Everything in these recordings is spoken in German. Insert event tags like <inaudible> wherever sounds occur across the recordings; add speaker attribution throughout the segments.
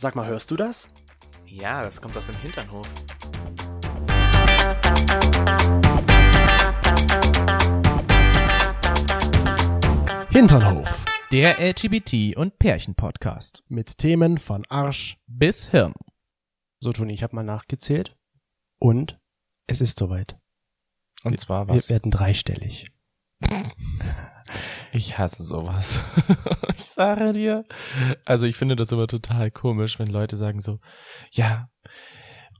Speaker 1: Sag mal, hörst du das?
Speaker 2: Ja, das kommt aus dem Hinternhof.
Speaker 1: Hinternhof.
Speaker 3: Der LGBT- und Pärchen-Podcast.
Speaker 1: Mit Themen von Arsch.
Speaker 3: Bis Hirn.
Speaker 1: So, Toni, ich habe mal nachgezählt. Und es ist soweit.
Speaker 2: Und zwar
Speaker 1: Wir
Speaker 2: was?
Speaker 1: werden dreistellig.
Speaker 2: Ich hasse sowas. <laughs> ich sage dir. Also ich finde das immer total komisch, wenn Leute sagen so, ja,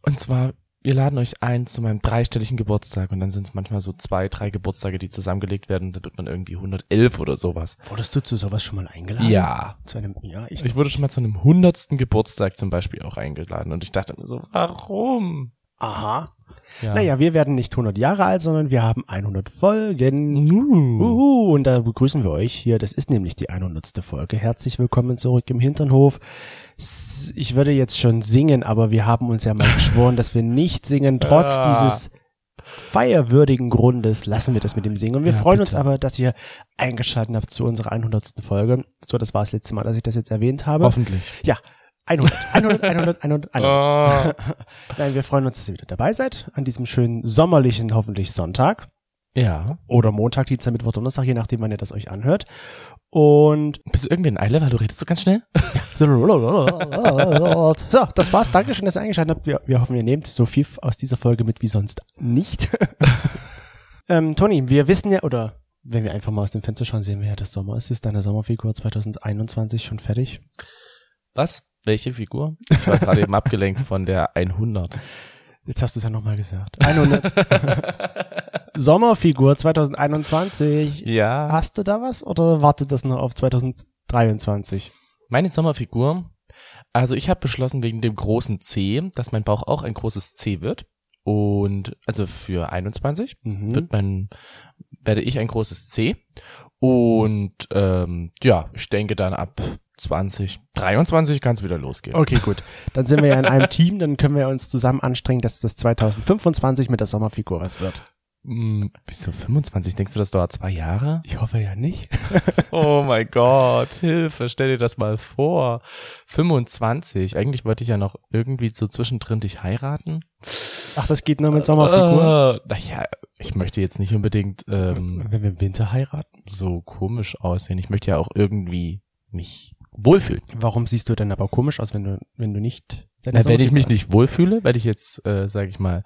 Speaker 2: und zwar, wir laden euch ein zu meinem dreistelligen Geburtstag und dann sind es manchmal so zwei, drei Geburtstage, die zusammengelegt werden, dann wird man irgendwie 111 oder sowas.
Speaker 1: Wurdest du zu sowas schon mal eingeladen?
Speaker 2: Ja.
Speaker 1: Zu einem, ja, ich.
Speaker 2: Ich wurde schon mal zu einem hundertsten Geburtstag zum Beispiel auch eingeladen und ich dachte mir so, warum?
Speaker 1: Aha.
Speaker 2: Ja.
Speaker 1: Naja, wir werden nicht 100 Jahre alt, sondern wir haben 100 Folgen.
Speaker 2: Uh.
Speaker 1: Uhu, und da begrüßen wir euch hier. Das ist nämlich die 100. Folge. Herzlich willkommen zurück im Hinternhof. Ich würde jetzt schon singen, aber wir haben uns ja mal <laughs> geschworen, dass wir nicht singen. Trotz
Speaker 2: Ah.
Speaker 1: dieses feierwürdigen Grundes lassen wir das mit dem Singen. Und wir
Speaker 2: Ja,
Speaker 1: freuen uns
Speaker 2: bitte.
Speaker 1: aber, dass ihr eingeschaltet habt zu unserer 100. Folge. So, das war das letzte Mal, dass ich das jetzt erwähnt habe.
Speaker 2: Hoffentlich.
Speaker 1: Ja, 100, 100, 100, 100, 100.
Speaker 2: Oh.
Speaker 1: Nein, wir freuen uns, dass ihr wieder dabei seid an diesem schönen sommerlichen, hoffentlich Sonntag
Speaker 2: Ja.
Speaker 1: oder Montag, Dienstag, Mittwoch, Donnerstag, je nachdem, wann ihr das euch anhört. Und
Speaker 2: Bist du irgendwie in Eile, weil du redest so ganz schnell?
Speaker 1: so, das war's. Dankeschön, dass ihr eingeschaltet habt. Wir, wir hoffen, ihr nehmt so viel aus dieser Folge mit wie sonst nicht. <laughs> ähm, Toni, wir wissen ja, oder wenn wir einfach mal aus dem Fenster schauen, sehen wir ja, dass Sommer ist. Ist deine Sommerfigur 2021 schon fertig?
Speaker 2: Was? Welche Figur? Ich war gerade eben <laughs> abgelenkt von der 100.
Speaker 1: Jetzt hast du es ja nochmal gesagt. 100. <laughs> Sommerfigur 2021.
Speaker 2: Ja.
Speaker 1: Hast du da was oder wartet das noch auf 2023?
Speaker 2: Meine Sommerfigur. Also ich habe beschlossen wegen dem großen C, dass mein Bauch auch ein großes C wird. Und also für 21
Speaker 1: Mhm.
Speaker 2: wird mein, werde ich ein großes C. Und ähm, ja, ich denke dann ab 2023 kann es wieder losgehen.
Speaker 1: Okay, gut. Dann sind wir ja in einem <laughs> Team, dann können wir uns zusammen anstrengen, dass das 2025 mit der Sommerfigur was wird.
Speaker 2: Hm, wieso 25? Denkst du, das dauert zwei Jahre?
Speaker 1: Ich hoffe ja nicht. <laughs>
Speaker 2: Oh mein Gott, Hilfe, stell dir das mal vor. 25. Eigentlich wollte ich ja noch irgendwie so zwischendrin dich heiraten.
Speaker 1: Ach, das geht nur mit Sommerfigur?
Speaker 2: Äh, naja, ich möchte jetzt nicht unbedingt ähm,
Speaker 1: Wenn wir im Winter heiraten?
Speaker 2: so komisch aussehen. Ich möchte ja auch irgendwie mich wohlfühlen.
Speaker 1: Warum siehst du denn aber komisch aus, wenn du, wenn du nicht... deine
Speaker 2: Na, wenn ich mich
Speaker 1: hast?
Speaker 2: nicht wohlfühle, weil ich jetzt, äh, sage ich mal,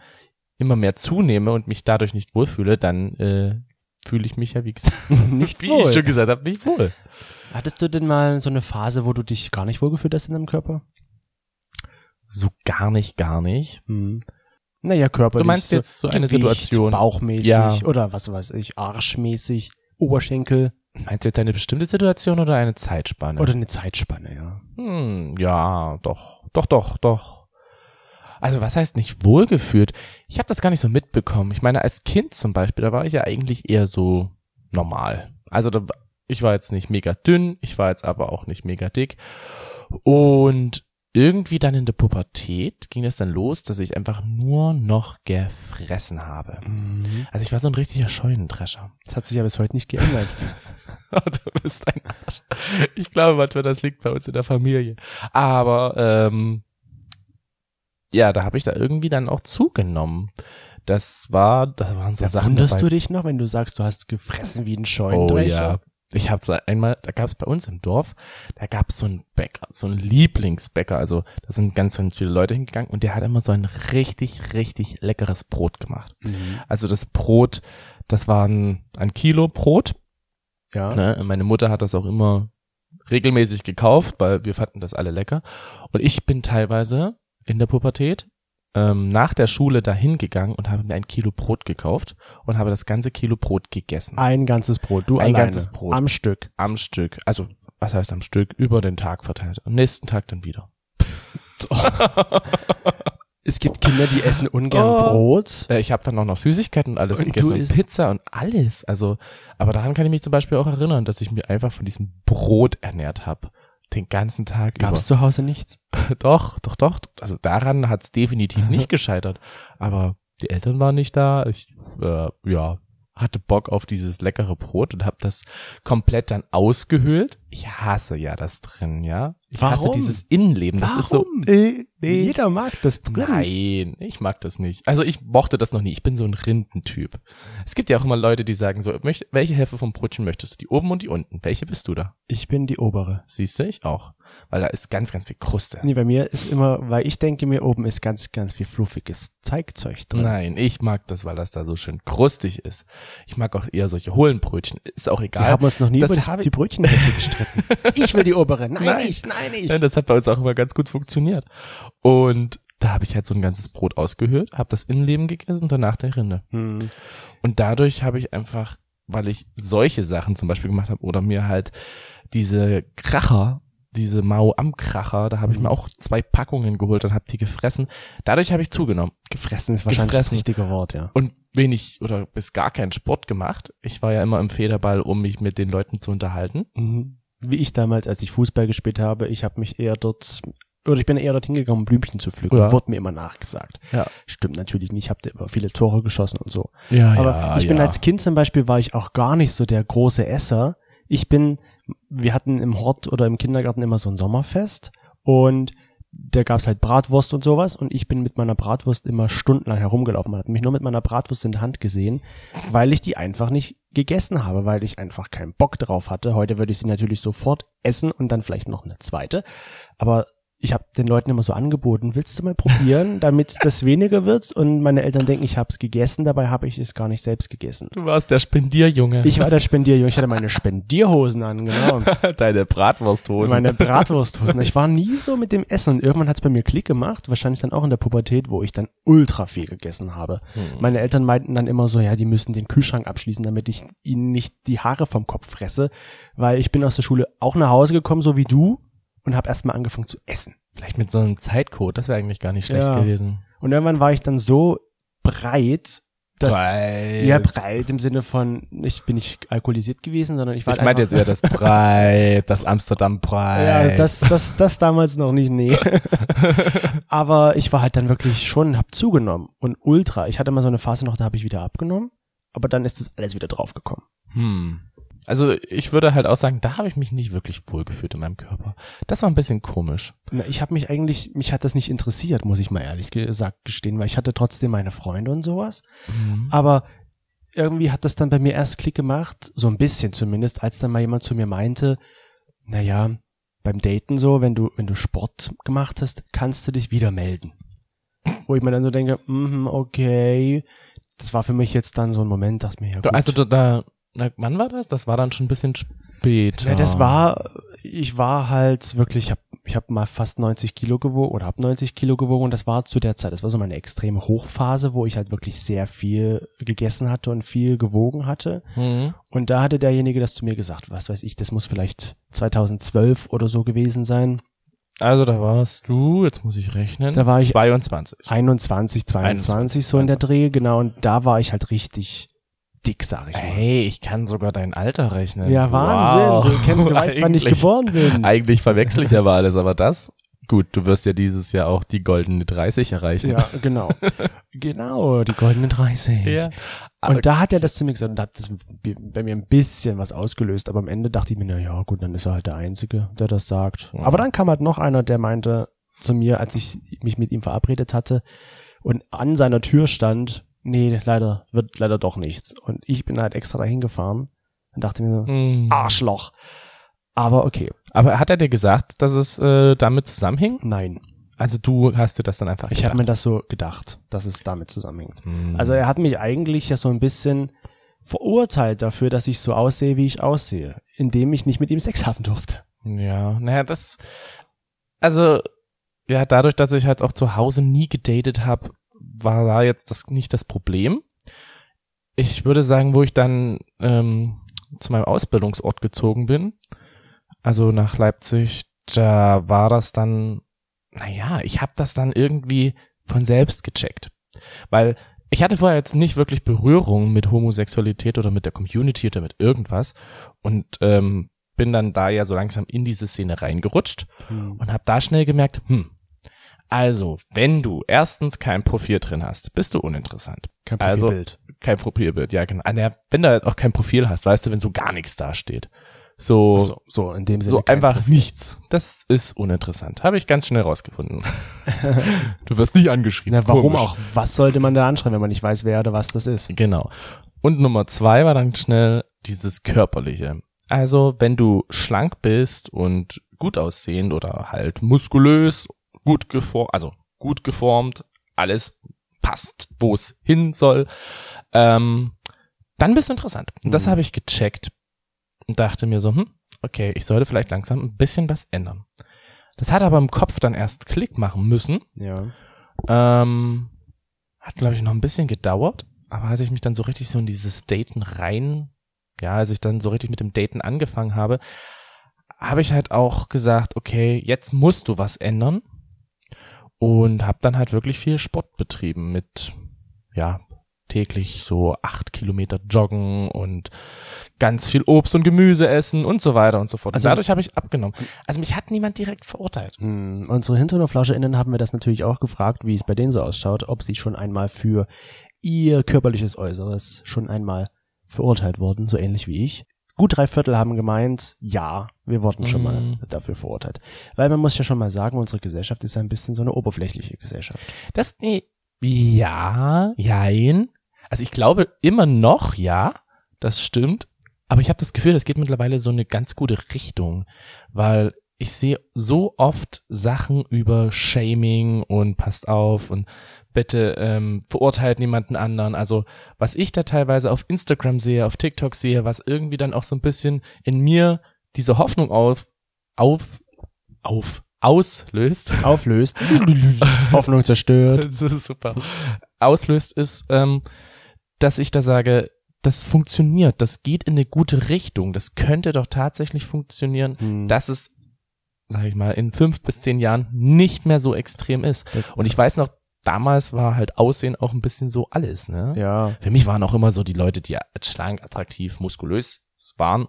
Speaker 2: immer mehr zunehme und mich dadurch nicht wohlfühle, dann äh, fühle ich mich ja, wie gesagt, <laughs>
Speaker 1: nicht <laughs>
Speaker 2: wie
Speaker 1: wohl.
Speaker 2: ich schon gesagt habe, nicht wohl.
Speaker 1: Hattest du denn mal so eine Phase, wo du dich gar nicht wohlgefühlt hast in deinem Körper?
Speaker 2: So gar nicht, gar nicht.
Speaker 1: Hm. Naja, körperlich.
Speaker 2: Du meinst jetzt so eine
Speaker 1: Gewicht,
Speaker 2: Situation.
Speaker 1: Bauchmäßig
Speaker 2: Ja.
Speaker 1: oder was weiß ich, arschmäßig, Oberschenkel
Speaker 2: Meinst du jetzt eine bestimmte Situation oder eine Zeitspanne?
Speaker 1: oder eine Zeitspanne, ja.
Speaker 2: Hm, ja, doch, doch, doch, doch. Also was heißt nicht wohlgefühlt? Ich habe das gar nicht so mitbekommen. Ich meine, als Kind zum Beispiel, da war ich ja eigentlich eher so normal. Also da, ich war jetzt nicht mega dünn, ich war jetzt aber auch nicht mega dick. Und irgendwie dann in der Pubertät ging es dann los, dass ich einfach nur noch gefressen habe.
Speaker 1: Mhm.
Speaker 2: Also ich war so ein richtiger Scheunendrescher.
Speaker 1: Das hat sich ja bis heute nicht geändert. <laughs>
Speaker 2: du bist ein Arsch. Ich glaube manchmal, das liegt bei uns in der Familie. Aber ähm, ja, da habe ich da irgendwie dann auch zugenommen. Das war, da waren so
Speaker 1: Da
Speaker 2: Sachen
Speaker 1: wunderst
Speaker 2: dabei.
Speaker 1: du dich noch, wenn du sagst, du hast gefressen wie ein
Speaker 2: Oh
Speaker 1: Scheunendrescher?
Speaker 2: ja. Ich habe so einmal, da gab es bei uns im Dorf, da gab es so einen Bäcker, so einen Lieblingsbäcker. Also da sind ganz, ganz viele Leute hingegangen und der hat immer so ein richtig, richtig leckeres Brot gemacht.
Speaker 1: Mhm.
Speaker 2: Also das Brot, das war ein, ein Kilo Brot
Speaker 1: Ja.
Speaker 2: Ne? Meine Mutter hat das auch immer regelmäßig gekauft, weil wir fanden das alle lecker. Und ich bin teilweise in der Pubertät ähm, nach der Schule dahin gegangen und habe mir ein Kilo Brot gekauft und habe das ganze Kilo Brot gegessen.
Speaker 1: Ein ganzes Brot, du
Speaker 2: Ein
Speaker 1: alleine.
Speaker 2: ganzes Brot.
Speaker 1: Am Stück.
Speaker 2: Am Stück. Also, was heißt am Stück? Über den Tag verteilt. Am nächsten Tag dann wieder. <laughs>
Speaker 1: Es gibt Kinder, die essen ungern
Speaker 2: Oh.
Speaker 1: Brot.
Speaker 2: Äh, Ich habe dann auch noch Süßigkeiten und alles
Speaker 1: Und
Speaker 2: gegessen und Pizza und alles. Also, aber daran kann ich mich zum Beispiel auch erinnern, dass ich mir einfach von diesem Brot ernährt habe. Den ganzen Tag
Speaker 1: Gab es zu Hause nichts?
Speaker 2: über. <laughs> Doch, doch, doch. Also daran hat's definitiv nicht <laughs> gescheitert. Aber die Eltern waren nicht da. Ich, äh, ja, hatte Bock auf dieses leckere Brot und habe das komplett dann ausgehöhlt. Ich hasse ja das drin, ja. Ich hasse
Speaker 1: Warum?
Speaker 2: dieses Innenleben. Das ist so.
Speaker 1: Warum?
Speaker 2: Äh, nee.
Speaker 1: Jeder mag das drin.
Speaker 2: Nein, ich mag das nicht. Also ich mochte das noch nie. Ich bin so ein Rindentyp. Es gibt ja auch immer Leute, die sagen so, welche Hälfte vom Brötchen möchtest du? Die oben und die unten. Welche bist du da?
Speaker 1: Ich bin die obere.
Speaker 2: Siehst du, ich auch. Weil da ist ganz, ganz viel Kruste.
Speaker 1: Nee, bei mir ist immer, weil ich denke mir, oben ist ganz, ganz viel fluffiges Teigzeug drin.
Speaker 2: Nein, ich mag das, weil das da so schön krustig ist. Ich mag auch eher solche hohlen Brötchen. Ist auch
Speaker 1: Wir
Speaker 2: egal.
Speaker 1: haben uns noch nie
Speaker 2: Das
Speaker 1: über das, die Brötchenhälfte gestritten. <laughs> ich will die obere. Nein,
Speaker 2: Nein.
Speaker 1: ich, nein, ich.
Speaker 2: Ja, das hat bei uns auch immer ganz gut funktioniert. Und da habe ich halt so ein ganzes Brot ausgehöhlt, habe das Innenleben gegessen und danach der Rinde.
Speaker 1: Hm.
Speaker 2: Und dadurch habe ich einfach, weil ich solche Sachen zum Beispiel gemacht habe oder mir halt diese Kracher, diese Mau am Kracher, da habe ich
Speaker 1: Mhm.
Speaker 2: mir auch zwei Packungen geholt und habe die gefressen. Dadurch habe ich zugenommen
Speaker 1: Gefressen ist wahrscheinlich
Speaker 2: Gefressen.
Speaker 1: das richtige Wort, ja.
Speaker 2: und wenig oder bis gar keinen Sport gemacht. Ich war ja immer im Federball, um mich mit den Leuten zu unterhalten.
Speaker 1: Mhm. Wie ich damals, als ich Fußball gespielt habe, ich habe mich eher dort, oder ich bin eher dorthin gegangen, um Blümchen zu pflücken.
Speaker 2: Ja.
Speaker 1: Wurde mir immer nachgesagt.
Speaker 2: Ja.
Speaker 1: Stimmt natürlich nicht, ich habe immer viele Tore geschossen und so.
Speaker 2: Ja,
Speaker 1: Aber ich bin als Kind zum Beispiel, war ich auch gar nicht so der große Esser. Ich bin, wir hatten im Hort oder im Kindergarten immer so ein Sommerfest und da gab's halt Bratwurst und sowas und ich bin mit meiner Bratwurst immer stundenlang herumgelaufen. Man hat mich nur mit meiner Bratwurst in der Hand gesehen, weil ich die einfach nicht gegessen habe, weil ich einfach keinen Bock drauf hatte. Heute würde ich sie natürlich sofort essen und dann vielleicht noch eine zweite. Aber ich habe den Leuten immer so angeboten, willst du mal probieren, <laughs> damit das weniger wird? Und meine Eltern denken, ich habe es gegessen, dabei habe ich es gar nicht selbst gegessen.
Speaker 2: Du warst der Spendierjunge.
Speaker 1: Ich war der Spendierjunge, ich hatte meine Spendierhosen an, genau. <laughs>
Speaker 2: Deine Bratwursthose.
Speaker 1: Meine <laughs> Bratwursthosen. Ich war nie so mit dem Essen und irgendwann hat es bei mir Klick gemacht, wahrscheinlich dann auch in der Pubertät, wo ich dann ultra viel gegessen habe. Meine Eltern meinten dann immer so, ja, die müssen den Kühlschrank abschließen, damit ich ihnen nicht die Haare vom Kopf fresse, weil ich bin aus der Schule auch nach Hause gekommen, so wie du, und habe erstmal angefangen zu essen.
Speaker 2: Vielleicht mit so einem Zeitcode, das wäre eigentlich gar nicht schlecht
Speaker 1: Ja.
Speaker 2: gewesen.
Speaker 1: Und irgendwann war ich dann so breit, dass
Speaker 2: Breit.
Speaker 1: ja breit im Sinne von ich bin nicht alkoholisiert gewesen, sondern ich war
Speaker 2: Ich meinte jetzt eher das Breit, das Amsterdam Breit.
Speaker 1: Ja, das, das, das damals noch nicht, nee. <laughs> Aber ich war halt dann wirklich schon, hab zugenommen und ultra. Ich hatte mal so eine Phase noch, da habe ich wieder abgenommen, aber dann ist das alles wieder draufgekommen.
Speaker 2: Hm. Also ich würde halt auch sagen, da habe ich mich nicht wirklich wohlgefühlt in meinem Körper. Das war ein bisschen komisch.
Speaker 1: Na, Ich habe mich eigentlich, mich hat das nicht interessiert, muss ich mal ehrlich gesagt gestehen, weil ich hatte trotzdem meine Freunde und sowas. Aber irgendwie hat das dann bei mir erst Klick gemacht, so ein bisschen zumindest, als dann mal jemand zu mir meinte, na ja, beim Daten so, wenn du, wenn du Sport gemacht hast, kannst du dich wieder melden. Wo ich mir dann so denke, mhm, okay. Das war für mich jetzt dann so ein Moment, dachte mir, ja, gut.
Speaker 2: also da, na, wann war das? Das war dann schon ein bisschen später.
Speaker 1: Ja, das war, ich war halt wirklich, ich habe ich hab mal fast 90 Kilo gewogen oder hab 90 Kilo gewogen und das war zu der Zeit, das war so meine extreme Hochphase, wo ich halt wirklich sehr viel gegessen hatte und viel gewogen hatte.
Speaker 2: Mhm.
Speaker 1: Und da hatte derjenige das zu mir gesagt, was weiß ich, das muss vielleicht 2012 oder so gewesen sein.
Speaker 2: Also da warst du, jetzt muss ich rechnen,
Speaker 1: Da war ich-
Speaker 2: 22.
Speaker 1: 21, 22 so in der Dreh, genau. Und da war ich halt richtig dick, sag ich mal.
Speaker 2: Hey, ich kann sogar dein Alter rechnen.
Speaker 1: Ja, Wahnsinn.
Speaker 2: Wow.
Speaker 1: Du, <laughs> kennst, du weißt, wann ich geboren bin.
Speaker 2: Eigentlich verwechsel ich ja mal alles, aber das, gut, du wirst ja dieses Jahr auch die goldene 30 erreichen.
Speaker 1: Ja, genau. <laughs> genau, die goldene 30.
Speaker 2: Ja. Aber
Speaker 1: Und da hat er das zu mir gesagt und da hat das bei mir ein bisschen was ausgelöst. Aber am Ende dachte ich mir, na ja, gut, dann ist er halt der Einzige, der das sagt.
Speaker 2: Ja.
Speaker 1: Aber dann kam halt noch einer, der meinte zu mir, als ich mich mit ihm verabredet hatte und an seiner Tür stand, nee, leider, wird leider doch nichts. Und ich bin halt extra dahin gefahren und dachte mir so,
Speaker 2: Mhm.
Speaker 1: Arschloch. Aber okay,
Speaker 2: Aber hat er dir gesagt, dass es äh, damit zusammenhing?
Speaker 1: nein.
Speaker 2: Also du hast dir das dann einfach
Speaker 1: Ich habe mir das so gedacht, dass es damit zusammenhängt.
Speaker 2: Mhm.
Speaker 1: Also er hat mich eigentlich ja so ein bisschen verurteilt dafür, dass ich so aussehe, wie ich aussehe, indem ich nicht mit ihm Sex haben durfte.
Speaker 2: Ja, naja, das, also, ja, dadurch, dass ich halt auch zu Hause nie gedatet habe, war da jetzt das nicht das Problem. Ich würde sagen, wo ich dann ähm, zu meinem Ausbildungsort gezogen bin, also nach Leipzig, da war das dann, naja, ich habe das dann irgendwie von selbst gecheckt. Weil ich hatte vorher jetzt nicht wirklich Berührung mit Homosexualität oder mit der Community oder mit irgendwas und ähm, bin dann da ja so langsam in diese Szene reingerutscht und habe da schnell gemerkt, hm, also, wenn du erstens kein Profil drin hast, bist du uninteressant.
Speaker 1: Kein
Speaker 2: Also-
Speaker 1: Profilbild.
Speaker 2: Kein Profilbild, ja genau. Ah, wenn du halt auch kein Profil hast, weißt du, wenn so gar nichts da steht. So,
Speaker 1: So, so in dem Sinne.
Speaker 2: so einfach
Speaker 1: Profil.
Speaker 2: nichts. Das ist uninteressant. Habe ich ganz schnell rausgefunden. <laughs> du wirst nicht angeschrieben.
Speaker 1: Na, warum
Speaker 2: Komisch.
Speaker 1: auch? Was sollte man da anschreiben, wenn man nicht weiß, wer oder was das ist?
Speaker 2: Genau. Und Nummer zwei war dann schnell dieses körperliche. Also, wenn du schlank bist und gut aussehend oder halt muskulös, gut geformt, also gut geformt, alles passt, wo es hin soll, ähm, dann bist du interessant. Das
Speaker 1: Mhm.
Speaker 2: habe ich gecheckt und dachte mir so, hm, okay, ich sollte vielleicht langsam ein bisschen was ändern. Das hat aber im Kopf dann erst Klick machen müssen.
Speaker 1: Ja.
Speaker 2: Ähm, hat, glaube ich, noch ein bisschen gedauert, aber als ich mich dann so richtig so in dieses Daten rein, ja, als ich dann so richtig mit dem Daten angefangen habe, habe ich halt auch gesagt, okay, jetzt musst du was ändern und habe dann halt wirklich viel Sport betrieben mit, ja, täglich so acht Kilometer joggen und ganz viel Obst und Gemüse essen und so weiter und so fort.
Speaker 1: Also-
Speaker 2: und dadurch habe ich abgenommen. Also mich hat niemand direkt verurteilt.
Speaker 1: Hm, unsere HinterhoflauscherInnen haben wir das natürlich auch gefragt, wie es bei denen so ausschaut, ob sie schon einmal für ihr körperliches Äußeres schon einmal verurteilt wurden, so ähnlich wie ich. Gut drei Viertel haben gemeint, ja, wir wurden schon mal
Speaker 2: Mhm.
Speaker 1: dafür verurteilt. Weil man muss ja schon mal sagen, unsere Gesellschaft ist ein bisschen so eine oberflächliche Gesellschaft.
Speaker 2: Das, nee, ja, jein. Also ich glaube immer noch, ja, das stimmt. Aber ich habe das Gefühl, das geht mittlerweile so eine ganz gute Richtung, weil ich sehe so oft Sachen über Shaming und passt auf und bitte ähm, verurteilt niemanden anderen. Also was ich da teilweise auf Instagram sehe, auf TikTok sehe, was irgendwie dann auch so ein bisschen in mir diese Hoffnung auf, auf, auf, auslöst. <laughs>
Speaker 1: Auflöst, <laughs> Hoffnung zerstört.
Speaker 2: Das ist super. Auslöst ist, ähm, dass ich da sage, das funktioniert, das geht in eine gute Richtung, das könnte doch tatsächlich funktionieren,
Speaker 1: Hm.
Speaker 2: dass es, sag ich mal, in fünf bis zehn Jahren nicht mehr so extrem ist. Und ich weiß noch, damals war halt Aussehen auch ein bisschen so alles, ne?
Speaker 1: Ja,
Speaker 2: Für mich waren auch immer so die Leute, die schlank, attraktiv, muskulös waren.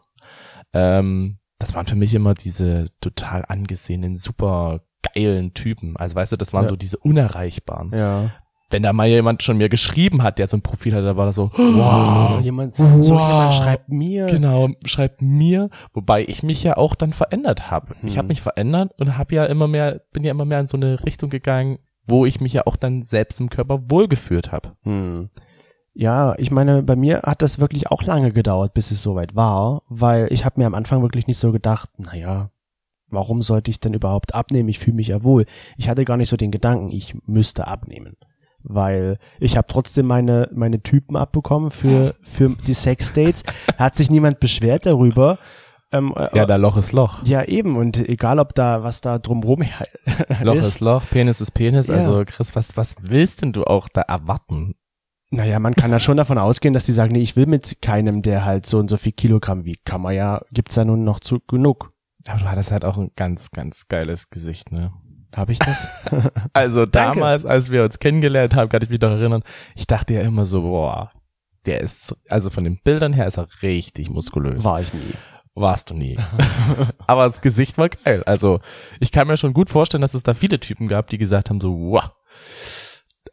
Speaker 2: Ähm, das waren für mich immer diese total angesehenen, super geilen Typen. Also weißt du, das waren
Speaker 1: Ja.
Speaker 2: so diese unerreichbaren.
Speaker 1: ja.
Speaker 2: Wenn da mal jemand schon mir geschrieben hat, der so ein Profil hat, da war das so, <gasps>
Speaker 1: Wow, jemand, so
Speaker 2: Wow.
Speaker 1: jemand schreibt mir.
Speaker 2: genau, schreibt mir, wobei ich mich ja auch dann verändert habe. Ich
Speaker 1: Hm.
Speaker 2: habe mich verändert und habe ja immer mehr, bin ja immer mehr in so eine Richtung gegangen, wo ich mich ja auch dann selbst im Körper wohlgeführt habe.
Speaker 1: Hm. Ja, ich meine, bei mir hat das wirklich auch lange gedauert, bis es soweit war, weil ich habe mir am Anfang wirklich nicht so gedacht, naja, warum sollte ich denn überhaupt abnehmen? Ich fühle mich ja wohl. Ich hatte gar nicht so den Gedanken, ich müsste abnehmen. Weil ich habe trotzdem meine, meine Typen abbekommen für, für die Sexdates. Hat sich niemand beschwert darüber. Ähm, äh,
Speaker 2: Ja, da Loch ist Loch.
Speaker 1: ja, eben. Und egal, ob da, was da drumrum <laughs>
Speaker 2: Loch ist Loch, Penis ist Penis.
Speaker 1: Ja.
Speaker 2: Also Chris, was, was willst denn du auch da erwarten?
Speaker 1: Naja, man kann ja schon davon ausgehen, dass die sagen, nee, ich will mit keinem, der halt so und so viel Kilogramm wiegt. Kann man ja, gibt's ja nun noch zu genug.
Speaker 2: Aber du hattest halt auch ein ganz, ganz geiles Gesicht, ne?
Speaker 1: Habe ich das? <laughs>
Speaker 2: Also
Speaker 1: Danke.
Speaker 2: damals, als wir uns kennengelernt haben, kann ich mich noch erinnern, ich dachte ja immer so, boah, der ist, also von den Bildern her ist er richtig muskulös.
Speaker 1: War ich nie.
Speaker 2: Warst du nie. <laughs> Aber das Gesicht war geil. Also ich kann mir schon gut vorstellen, dass es da viele Typen gab, die gesagt haben so, wow,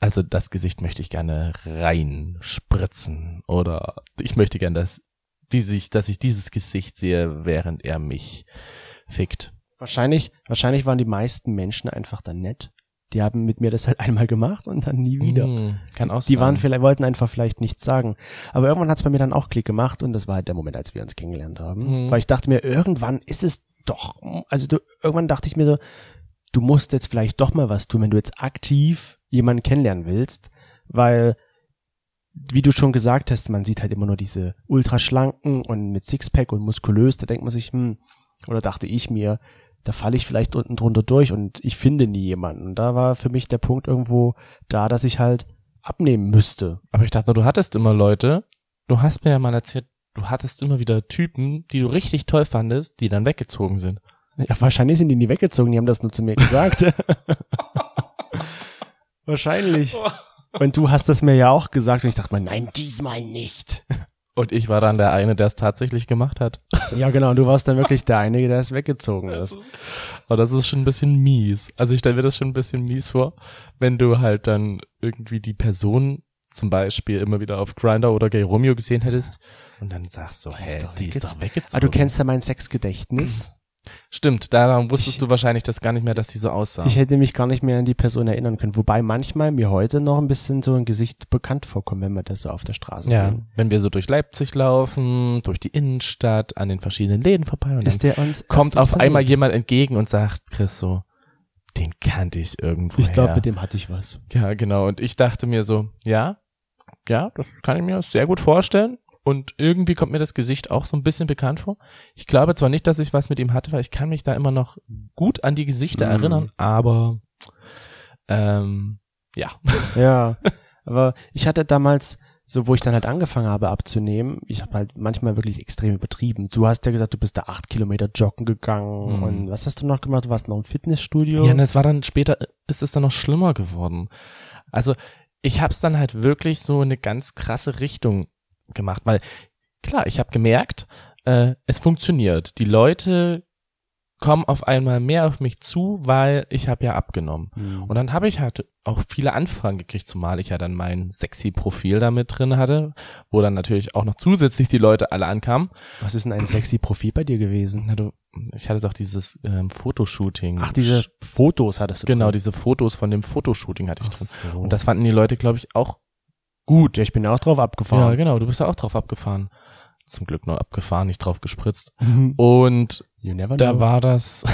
Speaker 2: also das Gesicht möchte ich gerne reinspritzen oder ich möchte gerne, dass, die sich, dass ich dieses Gesicht sehe, während er mich fickt.
Speaker 1: Wahrscheinlich, wahrscheinlich waren die meisten Menschen einfach dann nett. Die haben mit mir das halt <laughs> einmal gemacht und dann nie wieder.
Speaker 2: Mm, kann auch
Speaker 1: Die waren
Speaker 2: sein.
Speaker 1: vielleicht, wollten einfach vielleicht nichts sagen. Aber irgendwann hat's bei mir dann auch Klick gemacht und das war halt der Moment, als wir uns kennengelernt haben.
Speaker 2: Mhm.
Speaker 1: Weil ich dachte mir, irgendwann ist es doch, also du, irgendwann dachte ich mir so, du musst jetzt vielleicht doch mal was tun, wenn du jetzt aktiv jemanden kennenlernen willst, weil, wie du schon gesagt hast, man sieht halt immer nur diese ultraschlanken und mit Sixpack und muskulös, da denkt man sich, hm, oder dachte ich mir, da falle ich vielleicht unten drunter durch und ich finde nie jemanden. Und da war für mich der Punkt irgendwo da, dass ich halt abnehmen müsste.
Speaker 2: Aber ich dachte, du hattest immer Leute, du hast mir ja mal erzählt, du hattest immer wieder Typen, die du richtig toll fandest, die dann weggezogen sind.
Speaker 1: Ja, wahrscheinlich sind die nie weggezogen, die haben das nur zu mir gesagt. <laughs> wahrscheinlich. Und du hast das mir ja auch gesagt und ich dachte mir, nein, diesmal nicht.
Speaker 2: Und ich war dann der eine, der es tatsächlich gemacht hat.
Speaker 1: Ja, genau, und du warst dann wirklich der Einige, der es weggezogen ist.
Speaker 2: Aber das ist schon ein bisschen mies. Also ich stelle mir das schon ein bisschen mies vor, wenn du halt dann irgendwie die Person zum Beispiel immer wieder auf Grinder oder Gay Romeo gesehen hättest und dann sagst du,
Speaker 1: Die
Speaker 2: hä, die ist
Speaker 1: weggezogen.
Speaker 2: doch weggezogen.
Speaker 1: Ah, du kennst ja mein Sexgedächtnis.
Speaker 2: Stimmt, daran wusstest
Speaker 1: Ich-
Speaker 2: du wahrscheinlich das gar nicht mehr, dass die so aussah.
Speaker 1: Ich hätte mich gar nicht mehr an die Person erinnern können. Wobei manchmal mir heute noch ein bisschen so ein Gesicht bekannt vorkommt, wenn wir das so auf der Straße
Speaker 2: ja,
Speaker 1: sehen.
Speaker 2: wenn wir so durch Leipzig laufen, durch die Innenstadt, an den verschiedenen Läden vorbei und dann
Speaker 1: Ist der uns
Speaker 2: kommt auf
Speaker 1: ins
Speaker 2: einmal jemand entgegen und sagt, Chris so, den kannte ich irgendwo
Speaker 1: Ich glaube, mit dem hatte ich was.
Speaker 2: Ja, genau. Und ich dachte mir so, ja, ja, das kann ich mir sehr gut vorstellen. Und irgendwie kommt mir das Gesicht auch so ein bisschen bekannt vor. Ich glaube zwar nicht, dass ich was mit ihm hatte, weil ich kann mich da immer noch gut an die Gesichter
Speaker 1: Mhm.
Speaker 2: erinnern, aber ähm, ja.
Speaker 1: Ja, <laughs> aber ich hatte damals, so wo ich dann halt angefangen habe abzunehmen, ich habe halt manchmal wirklich extrem übertrieben. Du hast ja gesagt, du bist da acht Kilometer joggen gegangen
Speaker 2: Mhm.
Speaker 1: und was hast du noch gemacht? Du warst noch im Fitnessstudio.
Speaker 2: Ja, und es war dann später, ist es dann noch schlimmer geworden. Also ich habe es dann halt wirklich so in eine ganz krasse Richtung gemacht, weil klar, ich habe gemerkt, äh, es funktioniert. Die Leute kommen auf einmal mehr auf mich zu, weil ich habe ja abgenommen.
Speaker 1: Mhm.
Speaker 2: Und dann habe ich halt auch viele Anfragen gekriegt, zumal ich ja dann mein sexy Profil da mit drin hatte, wo dann natürlich auch noch zusätzlich die Leute alle ankamen.
Speaker 1: was ist denn ein sexy Profil bei dir gewesen?
Speaker 2: Na, du, ich hatte doch dieses ähm, Fotoshooting.
Speaker 1: Ach, diese Fotos hattest du
Speaker 2: Genau,
Speaker 1: drin.
Speaker 2: diese Fotos von dem Fotoshooting hatte ich
Speaker 1: Ach
Speaker 2: drin.
Speaker 1: so.
Speaker 2: Und das fanden die Leute, glaube ich, auch
Speaker 1: gut. Ja, ich bin auch drauf
Speaker 2: Ja,
Speaker 1: abgefahren.
Speaker 2: genau, du bist ja auch drauf abgefahren. Zum Glück nur abgefahren, nicht drauf gespritzt.
Speaker 1: Mhm.
Speaker 2: Und da war das,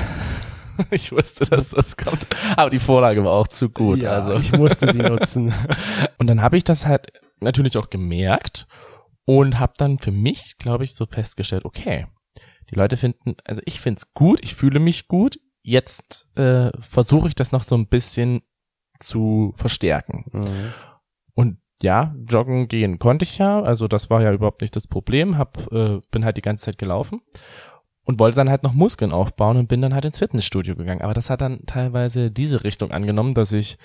Speaker 2: <laughs> ich wusste, dass das kommt, aber die Vorlage war auch zu gut.
Speaker 1: ja,
Speaker 2: also.
Speaker 1: ich musste sie nutzen. <laughs>
Speaker 2: Und dann habe ich das halt natürlich auch gemerkt und habe dann für mich, glaube ich, so festgestellt, okay, die Leute finden, also ich find's gut, ich fühle mich gut. Jetzt äh, versuche ich das noch so ein bisschen zu verstärken.
Speaker 1: Mhm.
Speaker 2: Und ja, joggen gehen konnte ich ja, also das war ja überhaupt nicht das Problem, hab, äh, bin halt die ganze Zeit gelaufen und wollte dann halt noch Muskeln aufbauen und bin dann halt ins Fitnessstudio gegangen. Aber das hat dann teilweise diese Richtung angenommen, dass ich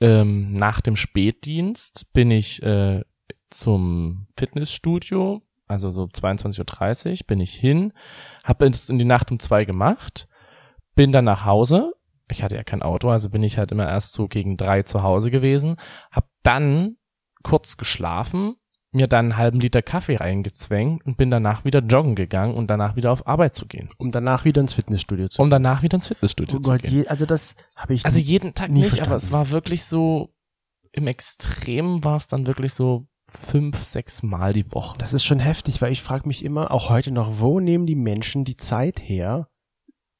Speaker 2: ähm, nach dem Spätdienst bin ich äh, zum Fitnessstudio, also so 22.30 Uhr bin ich hin, habe es in die Nacht um zwei gemacht, bin dann nach Hause. Ich hatte ja kein Auto, also bin ich halt immer erst so gegen drei zu Hause gewesen, hab dann kurz geschlafen, mir dann einen halben Liter Kaffee reingezwängt und bin danach wieder joggen gegangen und danach wieder auf Arbeit zu gehen.
Speaker 1: Um danach wieder ins Fitnessstudio zu
Speaker 2: Um danach wieder ins Fitnessstudio
Speaker 1: Oh
Speaker 2: zu
Speaker 1: Gott,
Speaker 2: gehen.
Speaker 1: je, also das habe ich
Speaker 2: Also jeden Tag nicht,
Speaker 1: verstanden.
Speaker 2: aber es war wirklich so, im Extrem war es dann wirklich so fünf, sechs Mal die Woche.
Speaker 1: Das ist schon heftig, weil ich frage mich immer, auch heute noch, wo nehmen die Menschen die Zeit her,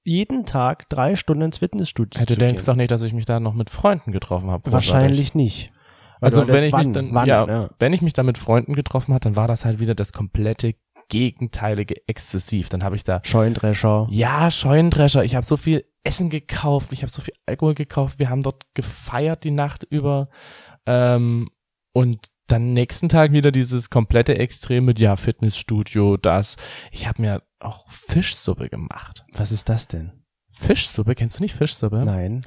Speaker 1: jeden Tag drei Stunden ins Fitnessstudio
Speaker 2: du
Speaker 1: zu
Speaker 2: denkst
Speaker 1: gehen?
Speaker 2: doch nicht, dass ich mich da noch mit Freunden getroffen habe.
Speaker 1: Wahrscheinlich nicht.
Speaker 2: Also wenn ich
Speaker 1: wann,
Speaker 2: mich dann,
Speaker 1: wann,
Speaker 2: ja,
Speaker 1: ja.
Speaker 2: wenn ich mich da mit Freunden getroffen hat, dann war das halt wieder das komplette gegenteilige Exzessiv. Dann habe ich da
Speaker 1: Scheundrescher.
Speaker 2: Ja, Scheunendrescher. Ich habe so viel Essen gekauft, ich habe so viel Alkohol gekauft. Wir haben dort gefeiert die Nacht über. Ähm, und dann nächsten Tag wieder dieses komplette Extrem mit, ja, Fitnessstudio, das. Ich habe mir auch Fischsuppe gemacht.
Speaker 1: Was ist das denn?
Speaker 2: Fischsuppe, kennst du nicht Fischsuppe?
Speaker 1: Nein.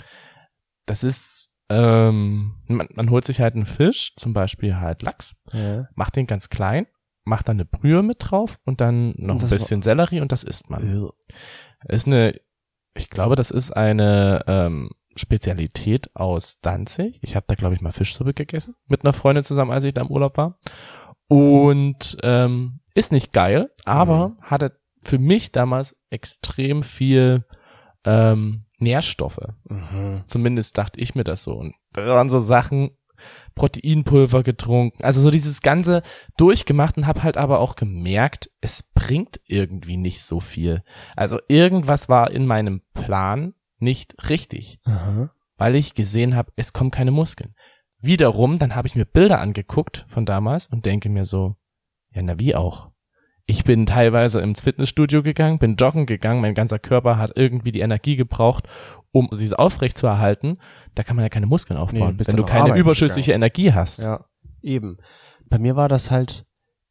Speaker 2: Das ist, ähm, man, man holt sich halt einen Fisch, zum Beispiel halt Lachs,
Speaker 1: Ja.
Speaker 2: macht den ganz klein, macht dann eine Brühe mit drauf und dann noch ein bisschen Sellerie und das isst man. Ist eine, ich glaube, das ist eine ähm, Spezialität aus Danzig. Ich habe da, glaube ich, mal Fischsuppe gegessen mit einer Freundin zusammen, als ich da im Urlaub war. Und ähm, ist nicht geil, aber hatte für mich damals extrem viel ähm, Nährstoffe.
Speaker 1: Mhm.
Speaker 2: Zumindest dachte ich mir das so. Und da waren so Sachen, Proteinpulver getrunken, also so dieses Ganze durchgemacht und habe halt aber auch gemerkt, es bringt irgendwie nicht so viel. Also irgendwas war in meinem Plan nicht richtig,
Speaker 1: Aha.
Speaker 2: weil ich gesehen habe, es kommen keine Muskeln. Wiederum, dann habe ich mir Bilder angeguckt von damals und denke mir so, ja, na wie auch. Ich bin teilweise ins Fitnessstudio gegangen, bin joggen gegangen, mein ganzer Körper hat irgendwie die Energie gebraucht, um diese aufrecht zu erhalten. Da kann man ja keine Muskeln
Speaker 1: Nee,
Speaker 2: aufbauen,
Speaker 1: bist
Speaker 2: wenn du keine
Speaker 1: arbeiten
Speaker 2: überschüssige Energie hast.
Speaker 1: Ja, eben. Bei mir war das halt,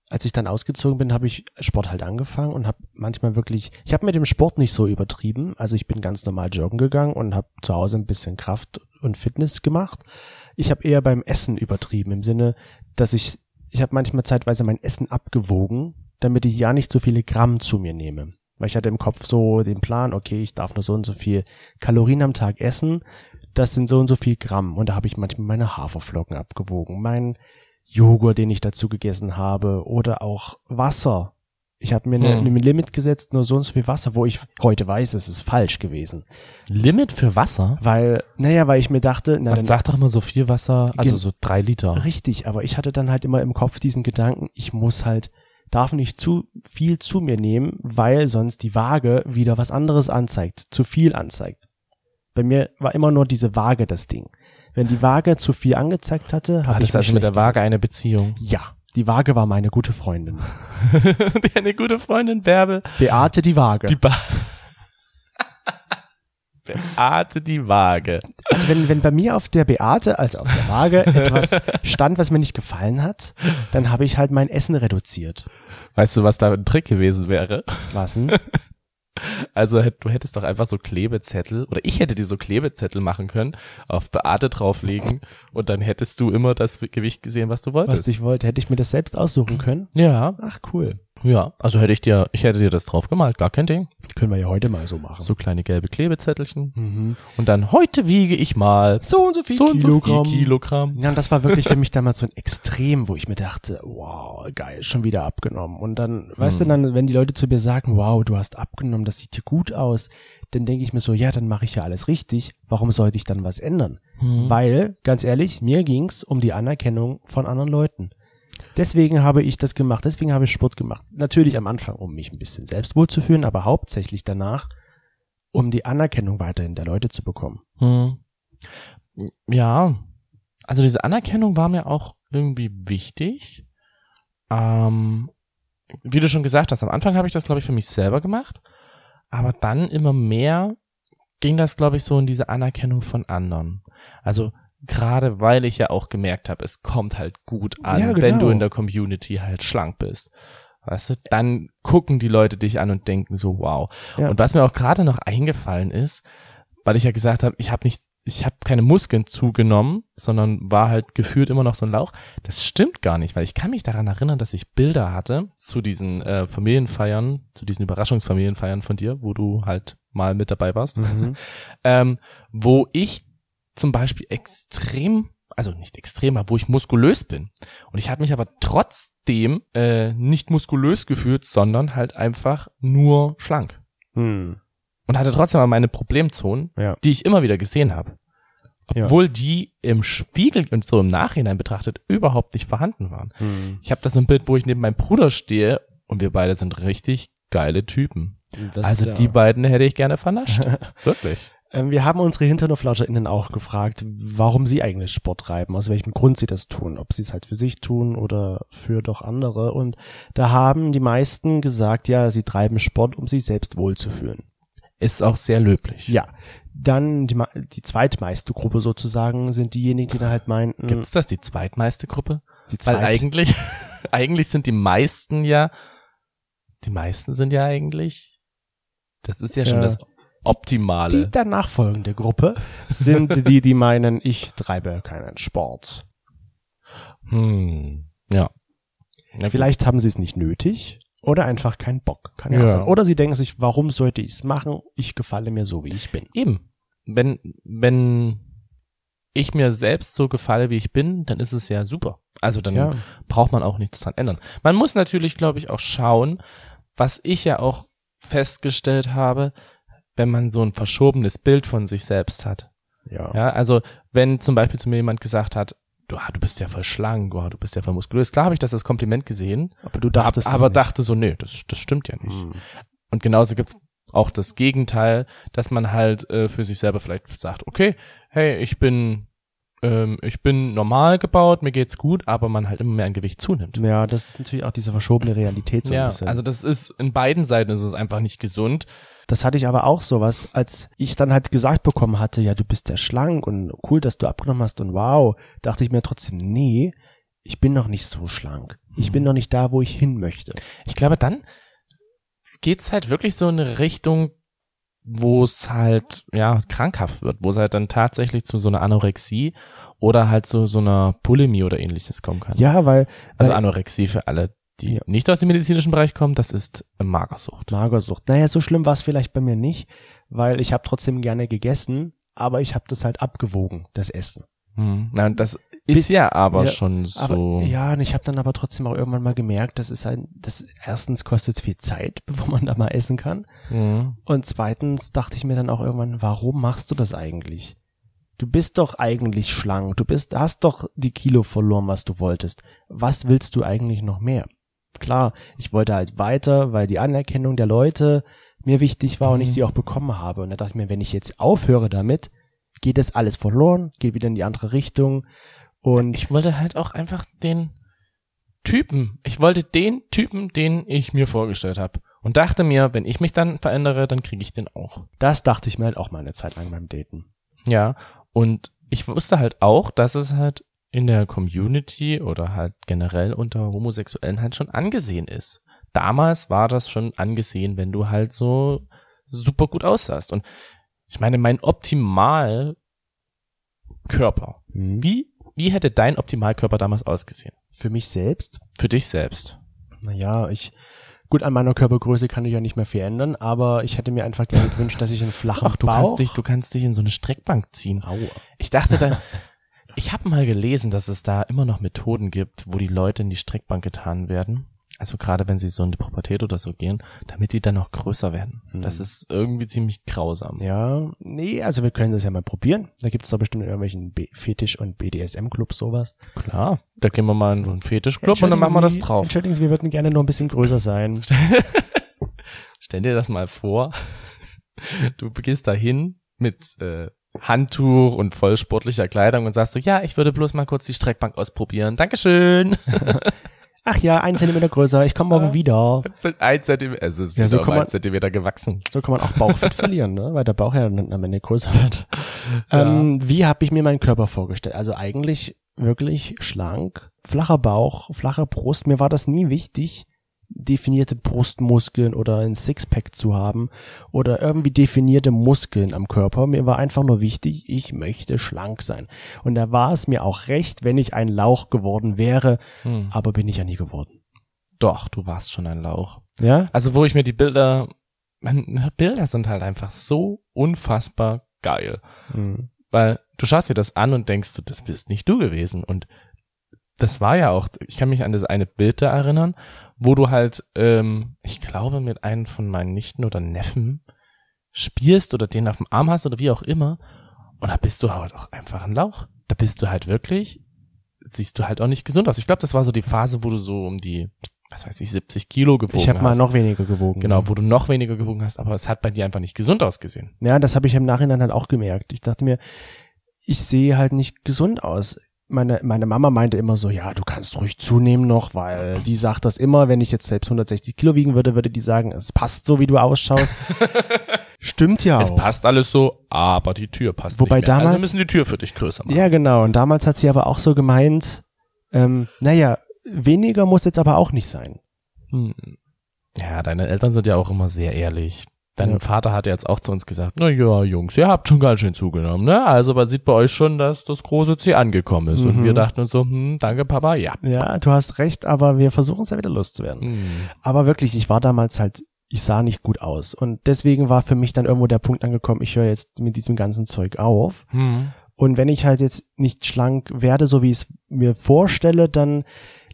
Speaker 1: als ich dann ausgezogen bin, habe ich Sport halt angefangen und habe manchmal wirklich, ich habe mit dem Sport nicht so übertrieben. Also ich bin ganz normal joggen gegangen und habe zu Hause ein bisschen Kraft und Fitness gemacht. Ich habe eher beim Essen übertrieben im Sinne, dass ich, ich habe manchmal zeitweise mein Essen abgewogen, damit ich ja nicht so viele Gramm zu mir nehme. Weil ich hatte im Kopf so den Plan, okay, ich darf nur so und so viel Kalorien am Tag essen. Das sind so und so viel Gramm. Und da habe ich manchmal meine Haferflocken abgewogen, mein Joghurt, den ich dazu gegessen habe oder auch Wasser. Ich habe mir eine,
Speaker 2: Hm.
Speaker 1: ein Limit gesetzt, nur so und so viel Wasser, wo ich heute weiß, es ist falsch gewesen.
Speaker 2: Limit für Wasser?
Speaker 1: Weil, naja, weil ich mir dachte, na
Speaker 2: Man
Speaker 1: dann
Speaker 2: sagt doch immer so viel Wasser, also so drei Liter.
Speaker 1: Richtig, aber ich hatte dann halt immer im Kopf diesen Gedanken, ich muss halt, darf nicht zu viel zu mir nehmen, weil sonst die Waage wieder was anderes anzeigt, zu viel anzeigt. Bei mir war immer nur diese Waage das Ding. Wenn die Waage zu viel angezeigt hatte, habe
Speaker 2: Hat
Speaker 1: ich mich
Speaker 2: also mit der Waage eine Beziehung?
Speaker 1: Ja, die Waage war meine gute Freundin. <laughs>
Speaker 2: Deine gute Freundin Bärbel.
Speaker 1: Beate die Waage.
Speaker 2: Die ba <laughs> Beate die Waage.
Speaker 1: also wenn, wenn bei mir auf der Beate, also auf der Waage, <laughs> etwas stand, was mir nicht gefallen hat, dann habe ich halt mein Essen reduziert.
Speaker 2: Weißt du, was da ein Trick gewesen wäre?
Speaker 1: Was denn? <laughs>
Speaker 2: Also du hättest doch einfach so Klebezettel oder ich hätte dir so Klebezettel machen können, auf Beate drauflegen und dann hättest du immer das Gewicht gesehen, was du
Speaker 1: Was
Speaker 2: wolltest.
Speaker 1: ich wollte. Hätte ich mir das selbst aussuchen können?
Speaker 2: ja,
Speaker 1: Ach, cool.
Speaker 2: Ja. Also hätte ich dir, ich hätte dir das drauf gemalt, gar kein Ding.
Speaker 1: Können wir ja heute mal so machen.
Speaker 2: So kleine gelbe Klebezettelchen.
Speaker 1: Mhm.
Speaker 2: Und dann heute wiege ich mal
Speaker 1: So und so viel
Speaker 2: so und so
Speaker 1: Kilogramm.
Speaker 2: viel Kilogramm.
Speaker 1: Ja, und das war wirklich für <laughs> mich damals so ein Extrem, wo ich mir dachte, wow, geil, schon wieder abgenommen. Und dann, weißt du,
Speaker 2: Hm.
Speaker 1: dann, wenn die Leute zu mir sagen, wow, du hast abgenommen, das sieht dir gut aus, dann denke ich mir so, ja, dann mache ich ja alles richtig. Warum sollte ich dann was ändern?
Speaker 2: Hm.
Speaker 1: Weil, ganz ehrlich, mir ging's um die Anerkennung von anderen Leuten. Deswegen habe ich das gemacht, deswegen habe ich Sport gemacht. Natürlich am Anfang, um mich ein bisschen selbst wohlzufühlen, aber hauptsächlich danach, um die Anerkennung weiterhin der Leute zu bekommen.
Speaker 2: Hm. Ja, also diese Anerkennung war mir auch irgendwie wichtig. Ähm, wie du schon gesagt hast, am Anfang habe ich das, glaube ich, für mich selber gemacht, aber dann immer mehr ging das, glaube ich, so in diese Anerkennung von anderen. Also gerade weil ich ja auch gemerkt habe, es kommt halt gut an,
Speaker 1: Ja,
Speaker 2: wenn
Speaker 1: genau.
Speaker 2: du in der Community halt schlank bist. Weißt du, dann gucken die Leute dich an und denken so, wow.
Speaker 1: Ja.
Speaker 2: Und was mir auch gerade noch eingefallen ist, weil ich ja gesagt habe, ich habe nicht, ich habe keine Muskeln zugenommen, sondern war halt gefühlt immer noch so ein Lauch. Das stimmt gar nicht, weil ich kann mich daran erinnern, dass ich Bilder hatte zu diesen äh, Familienfeiern, zu diesen Überraschungsfamilienfeiern von dir, wo du halt mal mit dabei warst, <laughs> ähm, wo ich zum Beispiel extrem, also nicht extrem, aber wo ich muskulös bin. Und ich habe mich aber trotzdem äh, nicht muskulös gefühlt, sondern halt einfach nur schlank
Speaker 1: Hm.
Speaker 2: und hatte trotzdem aber meine Problemzonen,
Speaker 1: Ja.
Speaker 2: die ich immer wieder gesehen habe.
Speaker 1: Ja.
Speaker 2: Obwohl die im Spiegel und so im Nachhinein betrachtet überhaupt nicht vorhanden waren.
Speaker 1: Hm.
Speaker 2: Ich habe da so ein Bild, wo ich neben meinem Bruder stehe und wir beide sind richtig geile Typen.
Speaker 1: Das
Speaker 2: also
Speaker 1: ja-
Speaker 2: die beiden hätte ich gerne vernascht. <laughs> Wirklich.
Speaker 1: Ähm, wir haben unsere HinternoflauscherInnen auch gefragt, warum sie eigentlich Sport treiben, aus welchem Grund sie das tun, ob sie es halt für sich tun oder für doch andere. Und da haben die meisten gesagt, ja, sie treiben Sport, um sich selbst wohlzufühlen.
Speaker 2: Ist auch sehr löblich.
Speaker 1: Ja. Dann die, die zweitmeiste Gruppe sozusagen sind diejenigen, die dann halt meinten,
Speaker 2: Gibt's das die zweitmeiste Gruppe?
Speaker 1: die
Speaker 2: Weil
Speaker 1: zweit,
Speaker 2: eigentlich, <laughs> eigentlich sind die meisten ja, die meisten sind ja eigentlich, das ist ja schon
Speaker 1: Ja.
Speaker 2: das Optimale.
Speaker 1: die danach folgende Gruppe sind die, die meinen, ich treibe keinen Sport.
Speaker 2: hm, ja. ja.
Speaker 1: Vielleicht haben sie es nicht nötig oder einfach keinen Bock. Kann ja, sein. Oder sie denken sich, warum sollte ich es machen? Ich gefalle mir so, wie ich bin.
Speaker 2: Eben. Wenn, wenn ich mir selbst so gefalle, wie ich bin, dann ist es ja super. Also dann
Speaker 1: Ja.
Speaker 2: braucht man auch nichts dran ändern. Man muss natürlich, glaube ich, auch schauen, was ich ja auch festgestellt habe, wenn man so ein verschobenes Bild von sich selbst hat.
Speaker 1: Ja.
Speaker 2: Ja, also wenn zum Beispiel zu mir jemand gesagt hat, du, ah, du bist ja voll schlank, oh, du bist ja voll muskulös. Klar habe ich das als Kompliment gesehen,
Speaker 1: Aber du dachtest das
Speaker 2: aber dachte so, nee, das, das stimmt ja nicht.
Speaker 1: Hm.
Speaker 2: Und genauso gibt's auch das Gegenteil, dass man halt äh, für sich selber vielleicht sagt, okay, hey, ich bin ähm, ich bin normal gebaut, mir geht's gut, aber man halt immer mehr an Gewicht zunimmt.
Speaker 1: Ja, das ist natürlich auch diese verschobene Realität so ein
Speaker 2: ja,
Speaker 1: bisschen.
Speaker 2: also das ist in beiden Seiten ist es einfach nicht gesund.
Speaker 1: Das hatte ich aber auch so was, als ich dann halt gesagt bekommen hatte, ja, du bist ja schlank und cool, dass du abgenommen hast und wow, dachte ich mir trotzdem, nee, ich bin noch nicht so schlank. Ich
Speaker 2: Mhm.
Speaker 1: bin noch nicht da, wo ich hin möchte.
Speaker 2: Ich glaube, dann geht's halt wirklich so in eine Richtung, wo es halt ja krankhaft wird, wo es halt dann tatsächlich zu so einer Anorexie oder halt zu so einer Bulimie oder ähnliches kommen kann.
Speaker 1: Ja, weil,
Speaker 2: Also
Speaker 1: weil
Speaker 2: Anorexie für alle, die
Speaker 1: Ja.
Speaker 2: nicht aus dem medizinischen Bereich kommen, das ist Magersucht.
Speaker 1: Magersucht. Naja, so schlimm war es vielleicht bei mir nicht, weil ich habe trotzdem gerne gegessen, aber ich habe das halt abgewogen, das Essen.
Speaker 2: Hm. Na, und das Ist ja aber
Speaker 1: Ja,
Speaker 2: schon so.
Speaker 1: Aber, ja, und ich habe dann aber trotzdem auch irgendwann mal gemerkt, das ist halt, das erstens kostet es viel Zeit, <laughs> bevor man da mal essen kann.
Speaker 2: Mhm.
Speaker 1: Und zweitens dachte ich mir dann auch irgendwann, warum machst du das eigentlich? Du bist doch eigentlich schlank, du bist, hast doch die Kilo verloren, was du wolltest. Was willst du eigentlich noch mehr? Klar, ich wollte halt weiter, weil die Anerkennung der Leute mir wichtig war und ich
Speaker 2: Mhm.
Speaker 1: sie auch bekommen habe. Und da dachte ich mir, wenn ich jetzt aufhöre damit, geht das alles verloren, geht wieder in die andere Richtung. Und
Speaker 2: Ich wollte halt auch einfach den Typen. Ich wollte den Typen, den ich mir vorgestellt habe. Und dachte mir, wenn ich mich dann verändere, dann kriege ich den auch.
Speaker 1: das dachte ich mir halt auch mal eine Zeit lang beim Daten.
Speaker 2: Ja. Und ich wusste halt auch, dass es halt in der Community oder halt generell unter Homosexuellen halt schon angesehen ist. Damals war das schon angesehen, wenn du halt so super gut aussahst. Und ich meine, mein Optimalkörper.
Speaker 1: Wie?
Speaker 2: Wie, wie hätte dein Optimalkörper damals ausgesehen?
Speaker 1: Für mich selbst?
Speaker 2: Für dich selbst.
Speaker 1: Naja, ich, gut, an meiner Körpergröße kann ich ja nicht mehr viel ändern, aber ich hätte mir einfach gerne gewünscht, dass ich einen flachen
Speaker 2: Ach, du
Speaker 1: Bauch.
Speaker 2: kannst dich, du kannst dich in so eine Streckbank ziehen.
Speaker 1: Aua.
Speaker 2: Ich dachte da, <laughs> ich habe mal gelesen, dass es da immer noch Methoden gibt, wo die Leute in die Streckbank getan werden. Also gerade wenn sie so in die Pubertät oder so gehen, damit die dann noch größer werden.
Speaker 1: Hm.
Speaker 2: Das ist irgendwie ziemlich grausam.
Speaker 1: Ja, nee, also wir können das ja mal probieren. Da gibt es doch bestimmt irgendwelchen B Fetisch- und BDSM-Clubs sowas.
Speaker 2: Klar, da gehen wir mal in so einen Fetischclub und dann machen wir das drauf.
Speaker 1: Entschuldigen Sie, wir würden gerne noch ein bisschen größer sein. <laughs>
Speaker 2: Stell dir das mal vor. Du gehst da hin mit äh, Handtuch und voll sportlicher Kleidung und sagst so, ja, ich würde bloß mal kurz die Streckbank ausprobieren. Dankeschön. <laughs>
Speaker 1: Ach ja, ein Zentimeter größer, ich komme morgen
Speaker 2: Ja.
Speaker 1: wieder.
Speaker 2: Ein Zentimeter, es ist
Speaker 1: Ja, so
Speaker 2: um
Speaker 1: kann
Speaker 2: ein
Speaker 1: man-
Speaker 2: Zentimeter gewachsen.
Speaker 1: So kann man auch Bauchfett <laughs> verlieren, ne? weil der Bauch ja dann am Ende größer wird.
Speaker 2: Ja.
Speaker 1: Ähm, wie habe ich mir meinen Körper vorgestellt? Also eigentlich wirklich schlank, flacher Bauch, flache Brust. Mir war das nie wichtig, definierte Brustmuskeln oder ein Sixpack zu haben oder irgendwie definierte Muskeln am Körper. Mir war einfach nur wichtig, ich möchte schlank sein. Und da war es mir auch recht, wenn ich ein Lauch geworden wäre,
Speaker 2: Hm.
Speaker 1: aber bin ich ja nie geworden.
Speaker 2: Doch, du warst schon ein Lauch.
Speaker 1: Ja?
Speaker 2: Also wo ich mir die Bilder, man, Bilder sind halt einfach so unfassbar geil.
Speaker 1: Mhm.
Speaker 2: Weil du schaust dir das an und denkst, du, das bist nicht du gewesen. Und das war ja auch, ich kann mich an das eine Bild da erinnern, wo du halt, ähm, ich glaube, mit einem von meinen Nichten oder Neffen spielst oder den auf dem Arm hast oder wie auch immer. Und da bist du halt auch einfach ein Lauch. Da bist du halt wirklich, siehst du halt auch nicht gesund aus. Ich glaube, das war so die Phase, wo du so um die, was weiß ich, 70 Kilo gewogen
Speaker 1: Ich habe
Speaker 2: hast.
Speaker 1: mal noch weniger gewogen.
Speaker 2: Genau, wo du noch weniger gewogen hast, aber es hat bei dir einfach nicht gesund ausgesehen.
Speaker 1: Ja, das habe ich im Nachhinein halt auch gemerkt. Ich dachte mir, ich sehe halt nicht gesund aus. Meine, meine Mama meinte immer so, ja, du kannst ruhig zunehmen noch, weil die sagt das immer, wenn ich jetzt selbst 160 Kilo wiegen würde, würde die sagen, es passt so, wie du ausschaust. <laughs> Stimmt ja
Speaker 2: Es
Speaker 1: auch.
Speaker 2: passt alles so, aber die Tür passt
Speaker 1: Wobei
Speaker 2: nicht mehr. also
Speaker 1: damals-
Speaker 2: wir müssen die Tür für dich größer machen.
Speaker 1: Ja, genau. Und damals hat sie aber auch so gemeint, ähm, naja, weniger muss jetzt aber auch nicht sein.
Speaker 2: Hm. Ja, deine Eltern sind ja auch immer sehr ehrlich. Dein
Speaker 1: Ja.
Speaker 2: Vater hat jetzt auch zu uns gesagt, na ja, Jungs, ihr habt schon ganz schön zugenommen, ne? Also man sieht bei euch schon, dass das große C angekommen ist. Und
Speaker 1: Mhm.
Speaker 2: wir dachten uns so, hm, danke Papa, ja.
Speaker 1: Ja, du hast recht, aber wir versuchen es ja wieder loszuwerden.
Speaker 2: Hm.
Speaker 1: Aber wirklich, ich war damals halt, ich sah nicht gut aus. Und deswegen war für mich dann irgendwo der Punkt angekommen, ich höre jetzt mit diesem ganzen Zeug auf.
Speaker 2: Hm.
Speaker 1: Und wenn ich halt jetzt nicht schlank werde, so wie ich es mir vorstelle, dann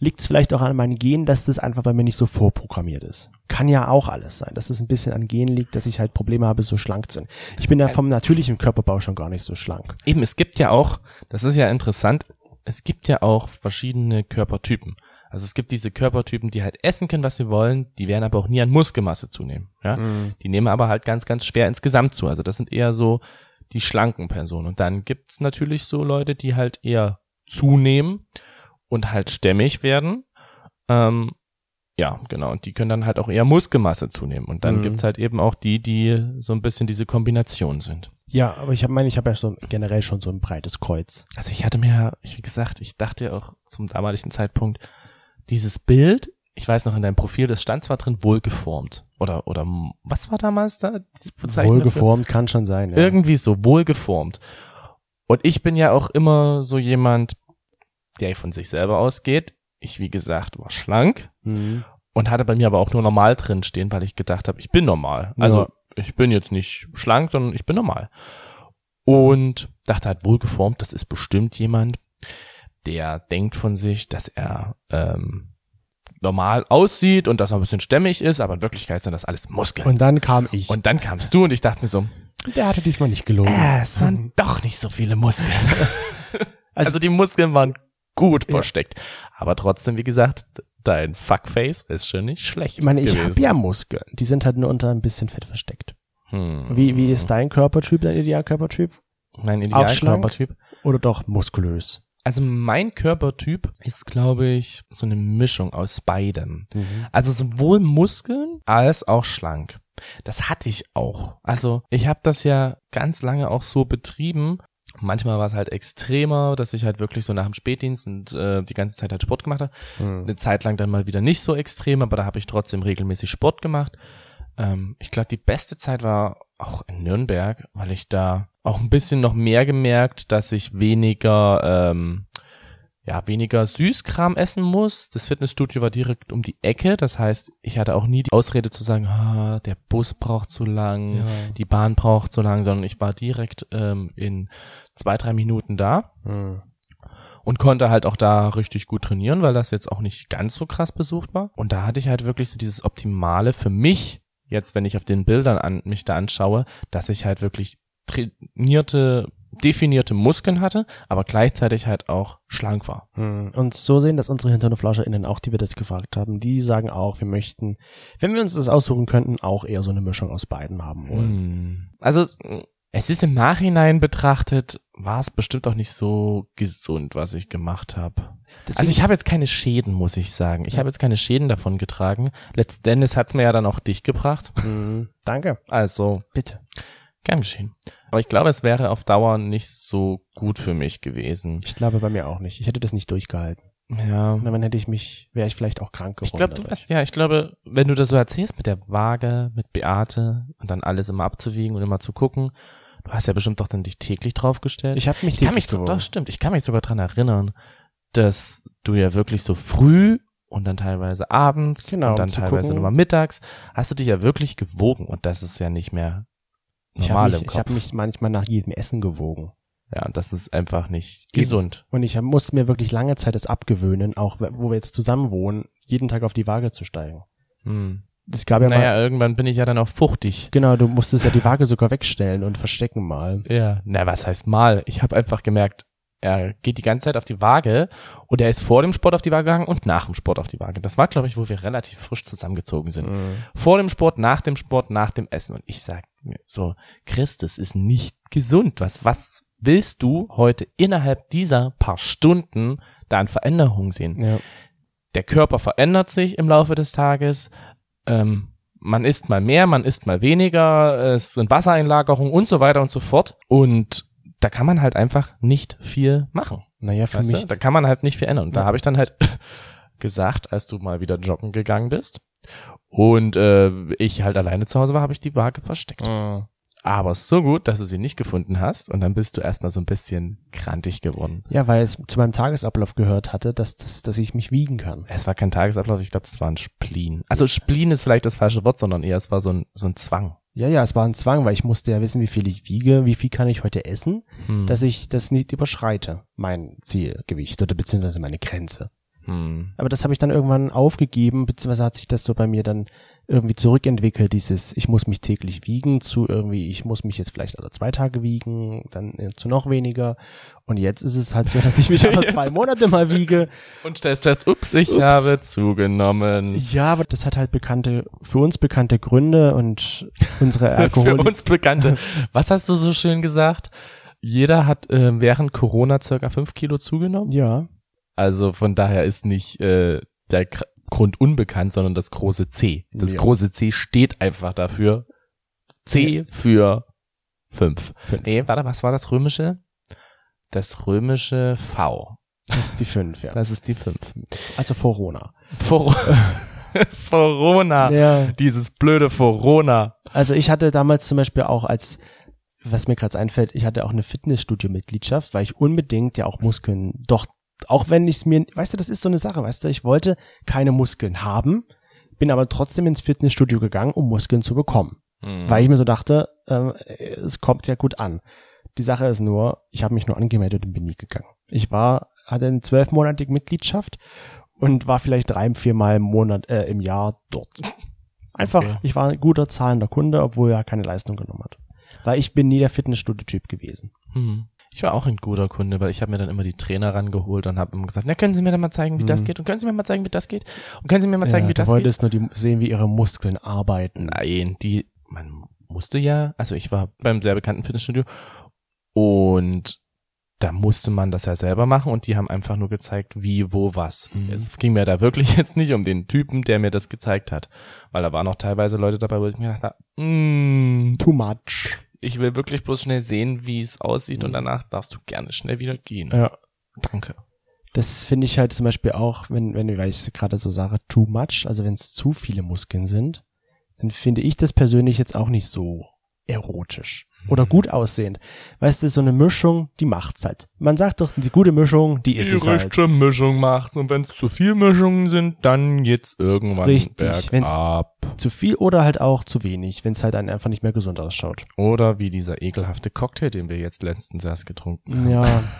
Speaker 1: liegt es vielleicht auch an meinen Genen, dass das einfach bei mir nicht so vorprogrammiert ist. Kann ja auch alles sein, dass es ein bisschen an Genen liegt, dass ich halt Probleme habe, so schlank zu sein. Ich bin ja vom natürlichen Körperbau schon gar nicht so schlank.
Speaker 2: Eben, es gibt ja auch, das ist ja interessant, es gibt ja auch verschiedene Körpertypen. Also es gibt diese Körpertypen, die halt essen können, was sie wollen, die werden aber auch nie an Muskelmasse zunehmen. Ja? Die nehmen aber halt ganz, ganz schwer insgesamt zu. Also das sind eher so die schlanken Personen. Und dann gibt's natürlich so Leute, die halt eher zunehmen und halt stämmig werden. Ähm, ja, genau. Und die können dann halt auch eher Muskelmasse zunehmen. Und dann
Speaker 1: Mhm.
Speaker 2: gibt's halt eben auch die, die so ein bisschen diese Kombination sind.
Speaker 1: Ja, aber ich habe meine, ich habe ja so generell schon so ein breites Kreuz.
Speaker 2: Also ich hatte mir, wie gesagt, ich dachte ja auch zum damaligen Zeitpunkt, dieses Bild, ich weiß noch in deinem Profil, das stand zwar drin wohlgeformt. Oder, oder was war damals da?
Speaker 1: Wohlgeformt kann schon sein. Ja.
Speaker 2: Irgendwie so wohlgeformt. Und ich bin ja auch immer so jemand, der von sich selber ausgeht. Ich, wie gesagt, war schlank
Speaker 1: Mhm.
Speaker 2: und hatte bei mir aber auch nur normal drin stehen, weil ich gedacht habe, ich bin normal. Also
Speaker 1: Ja.
Speaker 2: ich bin jetzt nicht schlank, sondern ich bin normal. Und dachte halt wohlgeformt, das ist bestimmt jemand, der denkt von sich, dass er ähm, normal aussieht und dass er ein bisschen stämmig ist, aber in Wirklichkeit sind das alles Muskeln.
Speaker 1: Und dann kam ich.
Speaker 2: Und dann kamst du und ich dachte mir so,
Speaker 1: der hatte diesmal nicht gelogen.
Speaker 2: äh, es waren doch nicht so viele Muskeln. <laughs> <laughs> also, die Muskeln waren gut versteckt. Aber trotzdem, wie gesagt, dein Fuckface ist schon nicht schlecht.
Speaker 1: ich meine, ich habe ja Muskeln. Die sind halt nur unter ein bisschen Fett versteckt.
Speaker 2: Hm.
Speaker 1: Wie, wie ist dein Körpertyp, dein Idealkörpertyp?
Speaker 2: mein? Idealkörpertyp?
Speaker 1: Oder doch muskulös?
Speaker 2: Also mein Körpertyp ist, glaube ich, so eine Mischung aus beidem.
Speaker 1: Mhm.
Speaker 2: Also sowohl Muskeln als auch schlank. Das hatte ich auch. Also ich habe das ja ganz lange auch so betrieben. Manchmal war es halt extremer, dass ich halt wirklich so nach dem Spätdienst und äh, die ganze Zeit halt Sport gemacht habe.
Speaker 1: Mhm.
Speaker 2: Eine Zeit lang dann mal wieder nicht so extrem, aber da habe ich trotzdem regelmäßig Sport gemacht. Ähm, ich glaube, die beste Zeit war auch in Nürnberg, weil ich da auch ein bisschen noch mehr gemerkt, dass ich weniger, ähm, ja, weniger Süßkram essen muss. Das Fitnessstudio war direkt um die Ecke. Das heißt, ich hatte auch nie die Ausrede zu sagen, ah, der Bus braucht zu lang,
Speaker 1: Ja.
Speaker 2: die Bahn braucht zu lang, sondern ich war direkt ähm, in zwei, drei Minuten da
Speaker 1: Mhm.
Speaker 2: und konnte halt auch da richtig gut trainieren, weil das jetzt auch nicht ganz so krass besucht war. Und da hatte ich halt wirklich so dieses Optimale für mich, jetzt wenn ich auf den Bildern an, mich da anschaue, dass ich halt wirklich trainierte, definierte Muskeln hatte, aber gleichzeitig halt auch schlank war.
Speaker 1: Mhm. Und so sehen das unsere HinternoflauscherInnen auch, die wir das gefragt haben. Die sagen auch, wir möchten, wenn wir uns das aussuchen könnten, auch eher so eine Mischung aus beiden haben wollen.
Speaker 2: Hm. Also es ist im Nachhinein betrachtet, war es bestimmt auch nicht so gesund, was ich gemacht habe.
Speaker 1: Deswegen-
Speaker 2: Also ich habe jetzt keine Schäden, muss ich sagen. Ich habe jetzt keine Schäden davon getragen. Letztendlich hat's mir ja dann auch dich gebracht.
Speaker 1: Mhm. Danke.
Speaker 2: Also
Speaker 1: Bitte.
Speaker 2: Gern geschehen. Aber ich glaube, es wäre auf Dauer nicht so gut für mich gewesen.
Speaker 1: Ich glaube bei mir auch nicht. Ich hätte das nicht durchgehalten.
Speaker 2: Ja.
Speaker 1: Und dann hätte ich mich, wäre ich vielleicht auch krank geworden.
Speaker 2: Ich glaube, du weißt, ja, ich glaube, wenn du das so erzählst mit der Waage, mit Beate und dann alles immer abzuwiegen und immer zu gucken, du hast ja bestimmt doch dann dich täglich draufgestellt.
Speaker 1: Ich habe mich
Speaker 2: Ich kann mich,
Speaker 1: täglich gewogen.
Speaker 2: doch stimmt, ich kann mich sogar dran erinnern, dass du ja wirklich so früh und dann teilweise abends
Speaker 1: Genau,
Speaker 2: und dann teilweise nochmal mittags, hast du dich ja wirklich gewogen und das ist ja nicht mehr normal
Speaker 1: habe
Speaker 2: im
Speaker 1: mich, ich
Speaker 2: Kopf.
Speaker 1: hab mich manchmal nach jedem Essen gewogen.
Speaker 2: ja, und das ist einfach nicht gesund.
Speaker 1: Und ich musste mir wirklich lange Zeit das abgewöhnen, auch wo wir jetzt zusammen wohnen, jeden Tag auf die Waage zu steigen.
Speaker 2: Hm.
Speaker 1: Es gab ja
Speaker 2: Naja,
Speaker 1: mal,
Speaker 2: irgendwann bin ich ja dann auch fuchtig.
Speaker 1: genau, du musstest ja die Waage sogar wegstellen und verstecken mal.
Speaker 2: Ja, na, was heißt mal? Ich habe einfach gemerkt, er geht die ganze Zeit auf die Waage und er ist vor dem Sport auf die Waage gegangen und nach dem Sport auf die Waage. Das war, glaube ich, wo wir relativ frisch zusammengezogen sind. Vor dem Sport, nach dem Sport, nach dem Essen. Und ich sag mir so, Chris, das ist nicht gesund. Was, was willst du heute innerhalb dieser paar Stunden da an Veränderungen sehen?
Speaker 1: Ja.
Speaker 2: der Körper verändert sich im Laufe des Tages. Ähm, man isst mal mehr, man isst mal weniger, es sind Wassereinlagerungen und so weiter und so fort. Und da kann man halt einfach nicht viel machen.
Speaker 1: Naja, für
Speaker 2: Weißt
Speaker 1: mich,
Speaker 2: du? Da kann man halt nicht viel ändern. Und da
Speaker 1: Ja.
Speaker 2: habe ich dann halt <laughs> gesagt, als du mal wieder joggen gegangen bist und äh, ich halt alleine zu Hause war, habe ich die Waage versteckt.
Speaker 1: Mhm.
Speaker 2: Aber so gut, dass du sie nicht gefunden hast und dann bist du erstmal so ein bisschen krantig geworden.
Speaker 1: ja, weil es zu meinem Tagesablauf gehört hatte, dass, dass, dass ich mich wiegen kann.
Speaker 2: Es war kein Tagesablauf, ich glaube, das war ein Spleen. Also Spleen ist vielleicht das falsche Wort, sondern eher es war so ein, so ein Zwang.
Speaker 1: Ja, ja, es war ein Zwang, weil ich musste ja wissen, wie viel ich wiege, wie viel kann ich heute essen,
Speaker 2: Hm.
Speaker 1: dass ich das nicht überschreite, mein Zielgewicht oder beziehungsweise meine Grenze.
Speaker 2: hm.
Speaker 1: Aber das habe ich dann irgendwann aufgegeben, beziehungsweise hat sich das so bei mir dann irgendwie zurückentwickelt, dieses ich muss mich täglich wiegen zu irgendwie, ich muss mich jetzt vielleicht alle zwei Tage wiegen, dann zu noch weniger. Und jetzt ist es halt so, dass ich mich <laughs> alle zwei Monate mal wiege.
Speaker 2: Und stellst fest, ups, ich
Speaker 1: Ups.
Speaker 2: habe zugenommen.
Speaker 1: Ja, aber das hat halt bekannte, für uns bekannte Gründe und unsere <laughs>
Speaker 2: Für
Speaker 1: Alkohol
Speaker 2: uns Bekannte. Was hast du so schön gesagt? Jeder hat äh, während Corona circa fünf Kilo zugenommen.
Speaker 1: Ja,
Speaker 2: Also von daher ist nicht äh, der Grund unbekannt, sondern das große C. Das
Speaker 1: Ja.
Speaker 2: große C steht einfach dafür. C für fünf.
Speaker 1: fünf.
Speaker 2: Nee, warte, was war das römische? Das römische V.
Speaker 1: Das ist die fünf, ja.
Speaker 2: Das ist die fünf.
Speaker 1: Also Corona.
Speaker 2: For Corona. <laughs>
Speaker 1: Ja.
Speaker 2: Dieses blöde Corona.
Speaker 1: Also ich hatte damals zum Beispiel auch als, was mir gerade einfällt, ich hatte auch eine Fitnessstudio-Mitgliedschaft, weil ich unbedingt ja auch Muskeln, doch, auch wenn ich es mir, weißt du, das ist so eine Sache, weißt du, ich wollte keine Muskeln haben, bin aber trotzdem ins Fitnessstudio gegangen, um Muskeln zu bekommen.
Speaker 2: Mhm.
Speaker 1: Weil ich mir so dachte, ähm, es kommt ja gut an. Die Sache ist nur, ich habe mich nur angemeldet und bin nie gegangen. Ich war hatte eine zwölfmonatige Mitgliedschaft und war vielleicht drei, viermal im Monat, äh, im Jahr dort. <laughs> Einfach,
Speaker 2: Okay.
Speaker 1: ich war ein guter zahlender Kunde, obwohl er keine Leistung genommen hat. Weil ich bin nie der Fitnessstudio-Typ gewesen.
Speaker 2: Hm. Ich war auch ein guter Kunde, weil ich habe mir dann immer die Trainer rangeholt und habe immer gesagt, na können Sie mir dann mal zeigen, wie das
Speaker 1: Mhm.
Speaker 2: geht und können Sie mir mal zeigen, wie das geht und können Sie mir mal zeigen,
Speaker 1: ja,
Speaker 2: wie das geht.
Speaker 1: wolltest nur die, sehen, wie ihre Muskeln arbeiten.
Speaker 2: Nein, die, man musste ja, also ich war beim sehr bekannten Fitnessstudio und da musste man das ja selber machen und die haben einfach nur gezeigt, wie, wo, was.
Speaker 1: Mhm.
Speaker 2: Es ging mir da wirklich <laughs> jetzt nicht um den Typen, der mir das gezeigt hat, weil da waren auch teilweise Leute dabei, wo ich mir gedacht habe, mm,
Speaker 1: Too much.
Speaker 2: Ich will wirklich bloß schnell sehen, wie es aussieht und danach darfst du gerne schnell wieder gehen.
Speaker 1: Ja.
Speaker 2: Danke.
Speaker 1: Das finde ich halt zum Beispiel auch, wenn, wenn, weil ich gerade so sage, too much, also wenn es zu viele Muskeln sind, dann finde ich das persönlich jetzt auch nicht so erotisch oder gut aussehend. Weißt du, so eine Mischung, die macht's halt. Man sagt doch, die gute Mischung, die ist es halt.
Speaker 2: Mischung macht's und wenn es zu viel Mischungen sind, dann geht's irgendwann
Speaker 1: Richtig, wenn's-
Speaker 2: bergab.
Speaker 1: Zu viel oder halt auch zu wenig, wenn es halt dann einfach nicht mehr gesund ausschaut.
Speaker 2: Oder wie dieser ekelhafte Cocktail, den wir jetzt letztens erst getrunken haben.
Speaker 1: Ja. <laughs>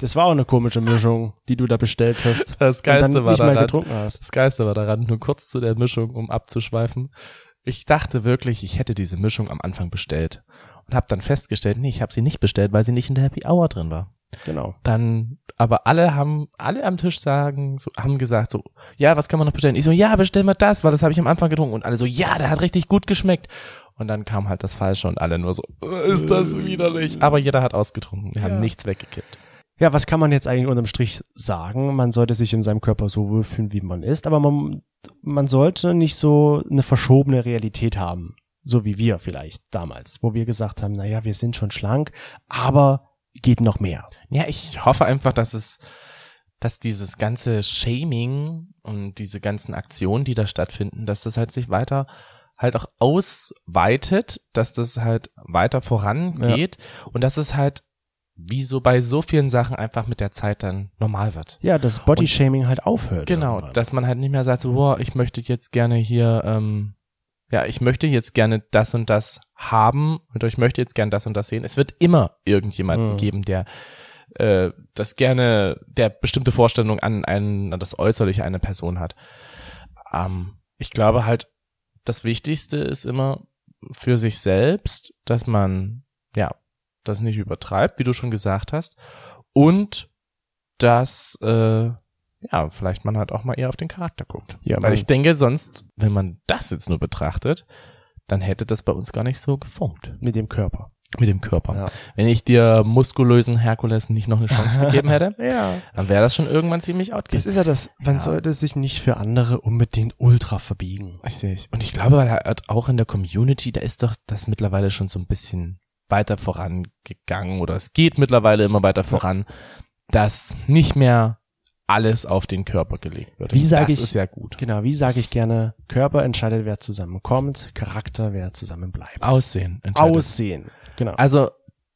Speaker 1: Das war auch eine komische Mischung, die du da bestellt hast. <laughs>
Speaker 2: Das Geilste war daran,
Speaker 1: getrunken hast.
Speaker 2: das Geilste war daran, nur kurz zu der Mischung, um abzuschweifen. Ich dachte wirklich, ich hätte diese Mischung am Anfang bestellt und habe dann festgestellt, nee, ich habe sie nicht bestellt, weil sie nicht in der Happy Hour drin war.
Speaker 1: Genau.
Speaker 2: Dann, aber alle haben, alle am Tisch sagen, so, haben gesagt so, ja, was kann man noch bestellen? Ich so, ja, bestell mal das, weil das habe ich am Anfang getrunken. Und alle so, ja, der hat richtig gut geschmeckt. Und dann kam halt das Falsche und alle nur so, "Äh, ist das widerlich. Aber jeder hat ausgetrunken. Wir haben
Speaker 1: Ja.
Speaker 2: nichts weggekippt.
Speaker 1: Ja, was kann man jetzt eigentlich unterm Strich sagen? Man sollte sich in seinem Körper so wohlfühlen, wie man ist, aber man, man sollte nicht so eine verschobene Realität haben. So wie wir vielleicht damals, wo wir gesagt haben, na ja, wir sind schon schlank, aber geht noch mehr.
Speaker 2: Ja, ich hoffe einfach, dass es, dass dieses ganze Shaming und diese ganzen Aktionen, die da stattfinden, dass das halt sich weiter halt auch ausweitet, dass das halt weiter vorangeht und dass es halt wie so bei so vielen Sachen einfach mit der Zeit dann normal wird.
Speaker 1: Ja, dass Bodyshaming halt aufhört.
Speaker 2: Genau,
Speaker 1: irgendwann.
Speaker 2: dass man halt nicht mehr sagt, so, boah, ich möchte jetzt gerne hier, ähm, ja, ich möchte jetzt gerne das und das haben oder ich möchte jetzt gerne das und das sehen. Es wird immer irgendjemanden
Speaker 1: Mhm.
Speaker 2: geben, der äh, das gerne, der bestimmte Vorstellungen an, ein, an das Äußerliche einer Person hat. Ähm, ich glaube halt, das Wichtigste ist immer für sich selbst, dass man, ja, das nicht übertreibt, wie du schon gesagt hast, und dass, äh, ja, vielleicht man halt auch mal eher auf den Charakter guckt.
Speaker 1: Ja,
Speaker 2: Weil ich denke, sonst, wenn man das jetzt nur betrachtet, dann hätte das bei uns gar nicht so geformt
Speaker 1: mit dem Körper.
Speaker 2: mit dem Körper.
Speaker 1: Ja.
Speaker 2: Wenn ich dir muskulösen Herkules nicht noch eine Chance <laughs> gegeben hätte,
Speaker 1: Ja.
Speaker 2: dann wäre das schon irgendwann ziemlich
Speaker 1: Das
Speaker 2: outgeht.
Speaker 1: ist ja das, man
Speaker 2: Ja.
Speaker 1: sollte sich nicht für andere unbedingt ultra verbiegen.
Speaker 2: Richtig. Und ich glaube halt auch in der Community, da ist doch das mittlerweile schon so ein bisschen weiter vorangegangen oder es geht mittlerweile immer weiter voran, dass nicht mehr alles auf den Körper gelegt wird.
Speaker 1: Wie
Speaker 2: Und
Speaker 1: sag
Speaker 2: das
Speaker 1: ich-
Speaker 2: ist ja gut.
Speaker 1: Genau, wie sage ich gerne, Körper entscheidet, wer zusammenkommt, Charakter, wer zusammenbleibt.
Speaker 2: Aussehen. entscheidet.
Speaker 1: Aussehen. Genau.
Speaker 2: Also,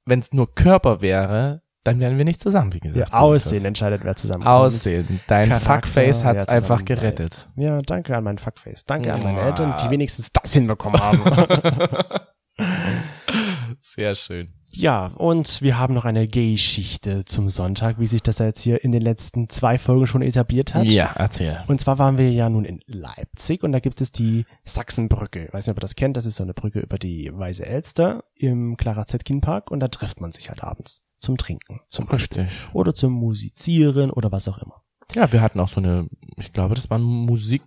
Speaker 2: wenn es nur Körper wäre, dann wären wir nicht zusammen, wie
Speaker 1: Ja,
Speaker 2: gesagt.
Speaker 1: Aussehen entscheidet, wer zusammenkommt.
Speaker 2: Aussehen. Dein
Speaker 1: Charakter,
Speaker 2: Fuckface hat's einfach gerettet.
Speaker 1: Ja, danke an mein Fuckface. Danke an meine. Eltern, die wenigstens das hinbekommen haben. <laughs> <laughs>
Speaker 2: Sehr schön.
Speaker 1: ja, und wir haben noch eine Gay-Schichte zum Sonntag, wie sich das ja jetzt hier in den letzten zwei Folgen schon etabliert hat.
Speaker 2: Ja, erzähl.
Speaker 1: Und zwar waren wir ja nun in Leipzig und da gibt es die Sachsenbrücke. Ich weiß nicht, ob ihr das kennt. Das ist so eine Brücke über die Weiße Elster im Clara Zetkin Park und da trifft man sich halt abends zum Trinken zum Beispiel.
Speaker 2: Richtig.
Speaker 1: Oder zum Musizieren oder was auch immer.
Speaker 2: Ja, wir hatten auch so eine, ich glaube, das waren Musik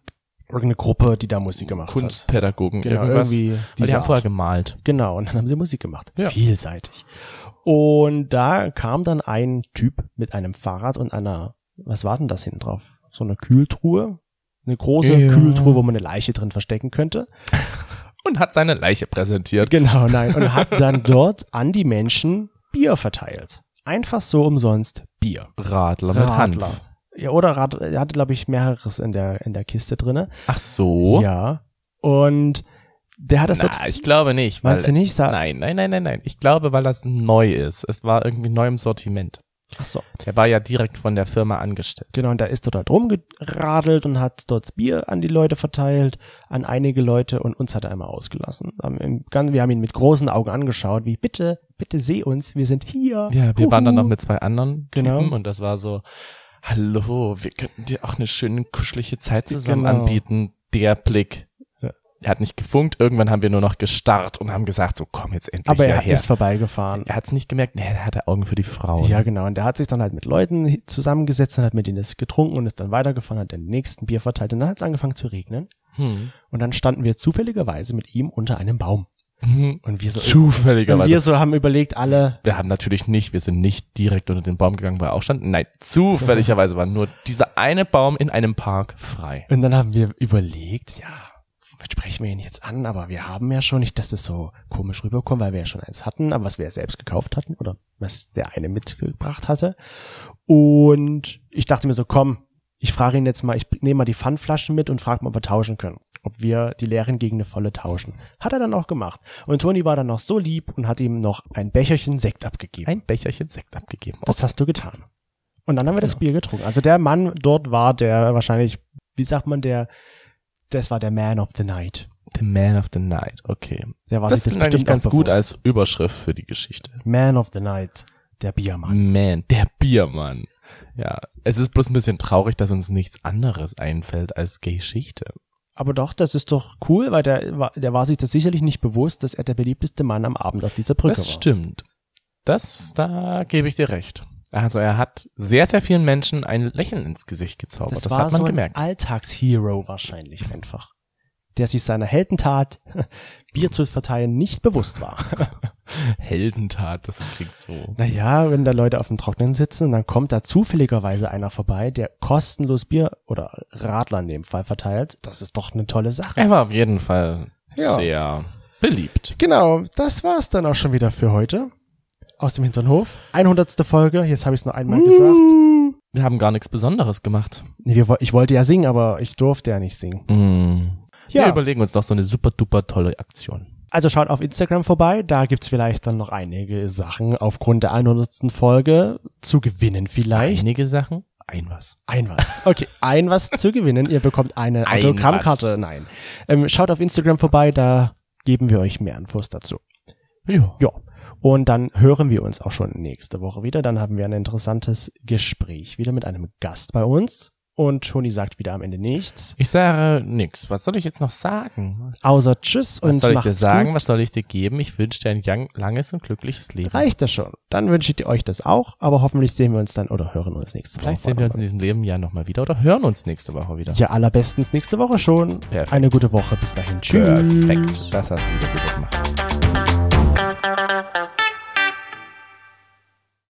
Speaker 1: Irgendeine Gruppe, die da Musik gemacht hat.
Speaker 2: Kunstpädagogen,
Speaker 1: Genau,
Speaker 2: irgendwas.
Speaker 1: irgendwie
Speaker 2: Weil die haben vorher
Speaker 1: Art.
Speaker 2: gemalt.
Speaker 1: Genau, und dann haben sie Musik gemacht.
Speaker 2: Ja.
Speaker 1: Vielseitig. Und da kam dann ein Typ mit einem Fahrrad und einer, was war denn das hinten drauf? So eine Kühltruhe? Eine große
Speaker 2: Ja.
Speaker 1: Kühltruhe, wo man eine Leiche drin verstecken könnte. <laughs>
Speaker 2: Und hat seine Leiche präsentiert.
Speaker 1: Genau, nein. Und hat dann <laughs> dort an die Menschen Bier verteilt. Einfach so umsonst Bier.
Speaker 2: Radler mit
Speaker 1: Radler.
Speaker 2: Hanf.
Speaker 1: Ja, oder Rad, er hatte, glaube ich, mehreres in der, in der Kiste drinne.
Speaker 2: Ach so?
Speaker 1: Ja. Und der hat das
Speaker 2: Na,
Speaker 1: dort.
Speaker 2: ich glaube nicht.
Speaker 1: Meinst du
Speaker 2: weil-
Speaker 1: nicht? Sa
Speaker 2: Nein, nein, nein, nein, nein. Ich glaube, weil das neu ist. Es war irgendwie neu im Sortiment.
Speaker 1: Ach so.
Speaker 2: Er war ja direkt von der Firma angestellt.
Speaker 1: Genau, und da ist dort halt rumgeradelt und hat dort Bier an die Leute verteilt, an einige Leute und uns hat er einmal ausgelassen. Wir haben ihn mit großen Augen angeschaut, wie bitte, bitte seh uns, wir sind hier.
Speaker 2: Ja, wir waren dann
Speaker 1: Huhu.
Speaker 2: noch mit zwei anderen
Speaker 1: Genau.
Speaker 2: Typen und das war so, hallo, wir könnten dir auch eine schöne kuschelige Zeit zusammen
Speaker 1: Genau.
Speaker 2: anbieten. Der Blick.
Speaker 1: Ja.
Speaker 2: Er hat nicht gefunkt, irgendwann haben wir nur noch gestarrt und haben gesagt, so komm jetzt endlich
Speaker 1: Aber er
Speaker 2: hierher.
Speaker 1: ist vorbeigefahren.
Speaker 2: Er hat es nicht gemerkt, nee, er hatte Augen für die Frau.
Speaker 1: Ja, genau. Und der hat sich dann halt mit Leuten zusammengesetzt und hat mit denen das getrunken und ist dann weitergefahren, hat den nächsten Bier verteilt. Und dann hat es angefangen zu regnen.
Speaker 2: Hm.
Speaker 1: Und dann standen wir zufälligerweise mit ihm unter einem Baum.
Speaker 2: Mhm.
Speaker 1: Und wir so, und
Speaker 2: Zufälligerweise.
Speaker 1: wir so haben überlegt, alle,
Speaker 2: wir haben natürlich nicht, wir sind nicht direkt unter den Baum gegangen, wo er auch stand. Nein, zufälligerweise war nur dieser eine Baum in einem Park frei.
Speaker 1: Und dann haben wir überlegt, ja, was sprechen wir ihn jetzt an? Aber wir haben ja schon nicht, dass das so komisch rüberkommt, weil wir ja schon eins hatten, aber was wir ja selbst gekauft hatten oder was der eine mitgebracht hatte. Und ich dachte mir so, komm, ich frage ihn jetzt mal, ich nehme mal die Pfandflaschen mit und frage mal, ob wir tauschen können. Ob wir die leeren gegen eine volle tauschen. Hat er dann auch gemacht. Und Toni war dann noch so lieb und hat ihm noch ein Becherchen Sekt abgegeben.
Speaker 2: Ein Becherchen Sekt abgegeben.
Speaker 1: Das hast du getan. Und dann haben wir das Bier getrunken. Also der Mann dort war der wahrscheinlich, wie sagt man, der, das war der Man of the Night.
Speaker 2: The Man of the Night, okay.
Speaker 1: Der war
Speaker 2: das
Speaker 1: sich
Speaker 2: ist eigentlich ganz gut als Überschrift für die Geschichte.
Speaker 1: Man of the Night, der Biermann.
Speaker 2: Man, der Biermann. Ja, es ist bloß ein bisschen traurig, dass uns nichts anderes einfällt als Geschichte.
Speaker 1: Aber doch, das ist doch cool, weil der, war- der war sich das sicherlich nicht bewusst, dass er der beliebteste Mann am Abend auf dieser Brücke
Speaker 2: Das
Speaker 1: war.
Speaker 2: stimmt. Das, da gebe ich dir recht. Also er hat sehr, sehr vielen Menschen ein Lächeln ins Gesicht gezaubert.
Speaker 1: Das,
Speaker 2: Das,
Speaker 1: war
Speaker 2: hat man
Speaker 1: so
Speaker 2: gemerkt.
Speaker 1: ein Alltagshero wahrscheinlich einfach. Der sich seiner Heldentat, <laughs> Bier zu verteilen, nicht bewusst war. <laughs>
Speaker 2: Heldentat, das klingt so.
Speaker 1: Naja, wenn da Leute auf dem Trocknen sitzen dann kommt da zufälligerweise einer vorbei, der kostenlos Bier oder Radler in dem Fall verteilt, das ist doch eine tolle Sache.
Speaker 2: Er war auf jeden Fall
Speaker 1: Ja.
Speaker 2: sehr beliebt.
Speaker 1: Genau, das war's dann auch schon wieder für heute. Aus dem Hinterhof. 100. Folge, jetzt habe ich es nur einmal gesagt.
Speaker 2: Wir haben gar nichts Besonderes gemacht.
Speaker 1: Nee, wir, wo- ich wollte ja singen, aber ich durfte ja nicht singen.
Speaker 2: Mm.
Speaker 1: Ja.
Speaker 2: Wir überlegen uns doch so eine super duper tolle Aktion.
Speaker 1: Also schaut auf Instagram vorbei, da gibt's vielleicht dann noch einige Sachen aufgrund der 100. Folge zu gewinnen vielleicht.
Speaker 2: Einige Sachen, ein was.
Speaker 1: Ein was. Okay, <laughs> ein was zu gewinnen. Ihr bekommt eine
Speaker 2: Ein
Speaker 1: Autogrammkarte. Nein. Ähm, schaut auf Instagram vorbei, da geben wir euch mehr Infos dazu.
Speaker 2: Ja.
Speaker 1: Ja. Und dann hören wir uns auch schon nächste Woche wieder. Dann haben wir ein interessantes Gespräch wieder mit einem Gast bei uns. Und Toni sagt wieder am Ende nichts.
Speaker 2: Ich sage nix. Was soll ich jetzt noch sagen?
Speaker 1: Außer Tschüss
Speaker 2: Was
Speaker 1: und
Speaker 2: soll ich dir sagen?
Speaker 1: Gut.
Speaker 2: Was soll ich dir geben? Ich wünsche dir ein lang- langes und glückliches Leben.
Speaker 1: Reicht das schon. Dann wünsche ich euch das auch. Aber hoffentlich sehen wir uns dann oder hören uns nächste Woche.
Speaker 2: Vielleicht sehen wir uns in diesem Leben ja nochmal wieder oder hören uns nächste Woche wieder.
Speaker 1: Ja, allerbestens nächste Woche schon.
Speaker 2: Perfekt.
Speaker 1: Eine gute Woche. Bis dahin. Tschüss.
Speaker 2: Perfekt. Das hast du wieder super gemacht.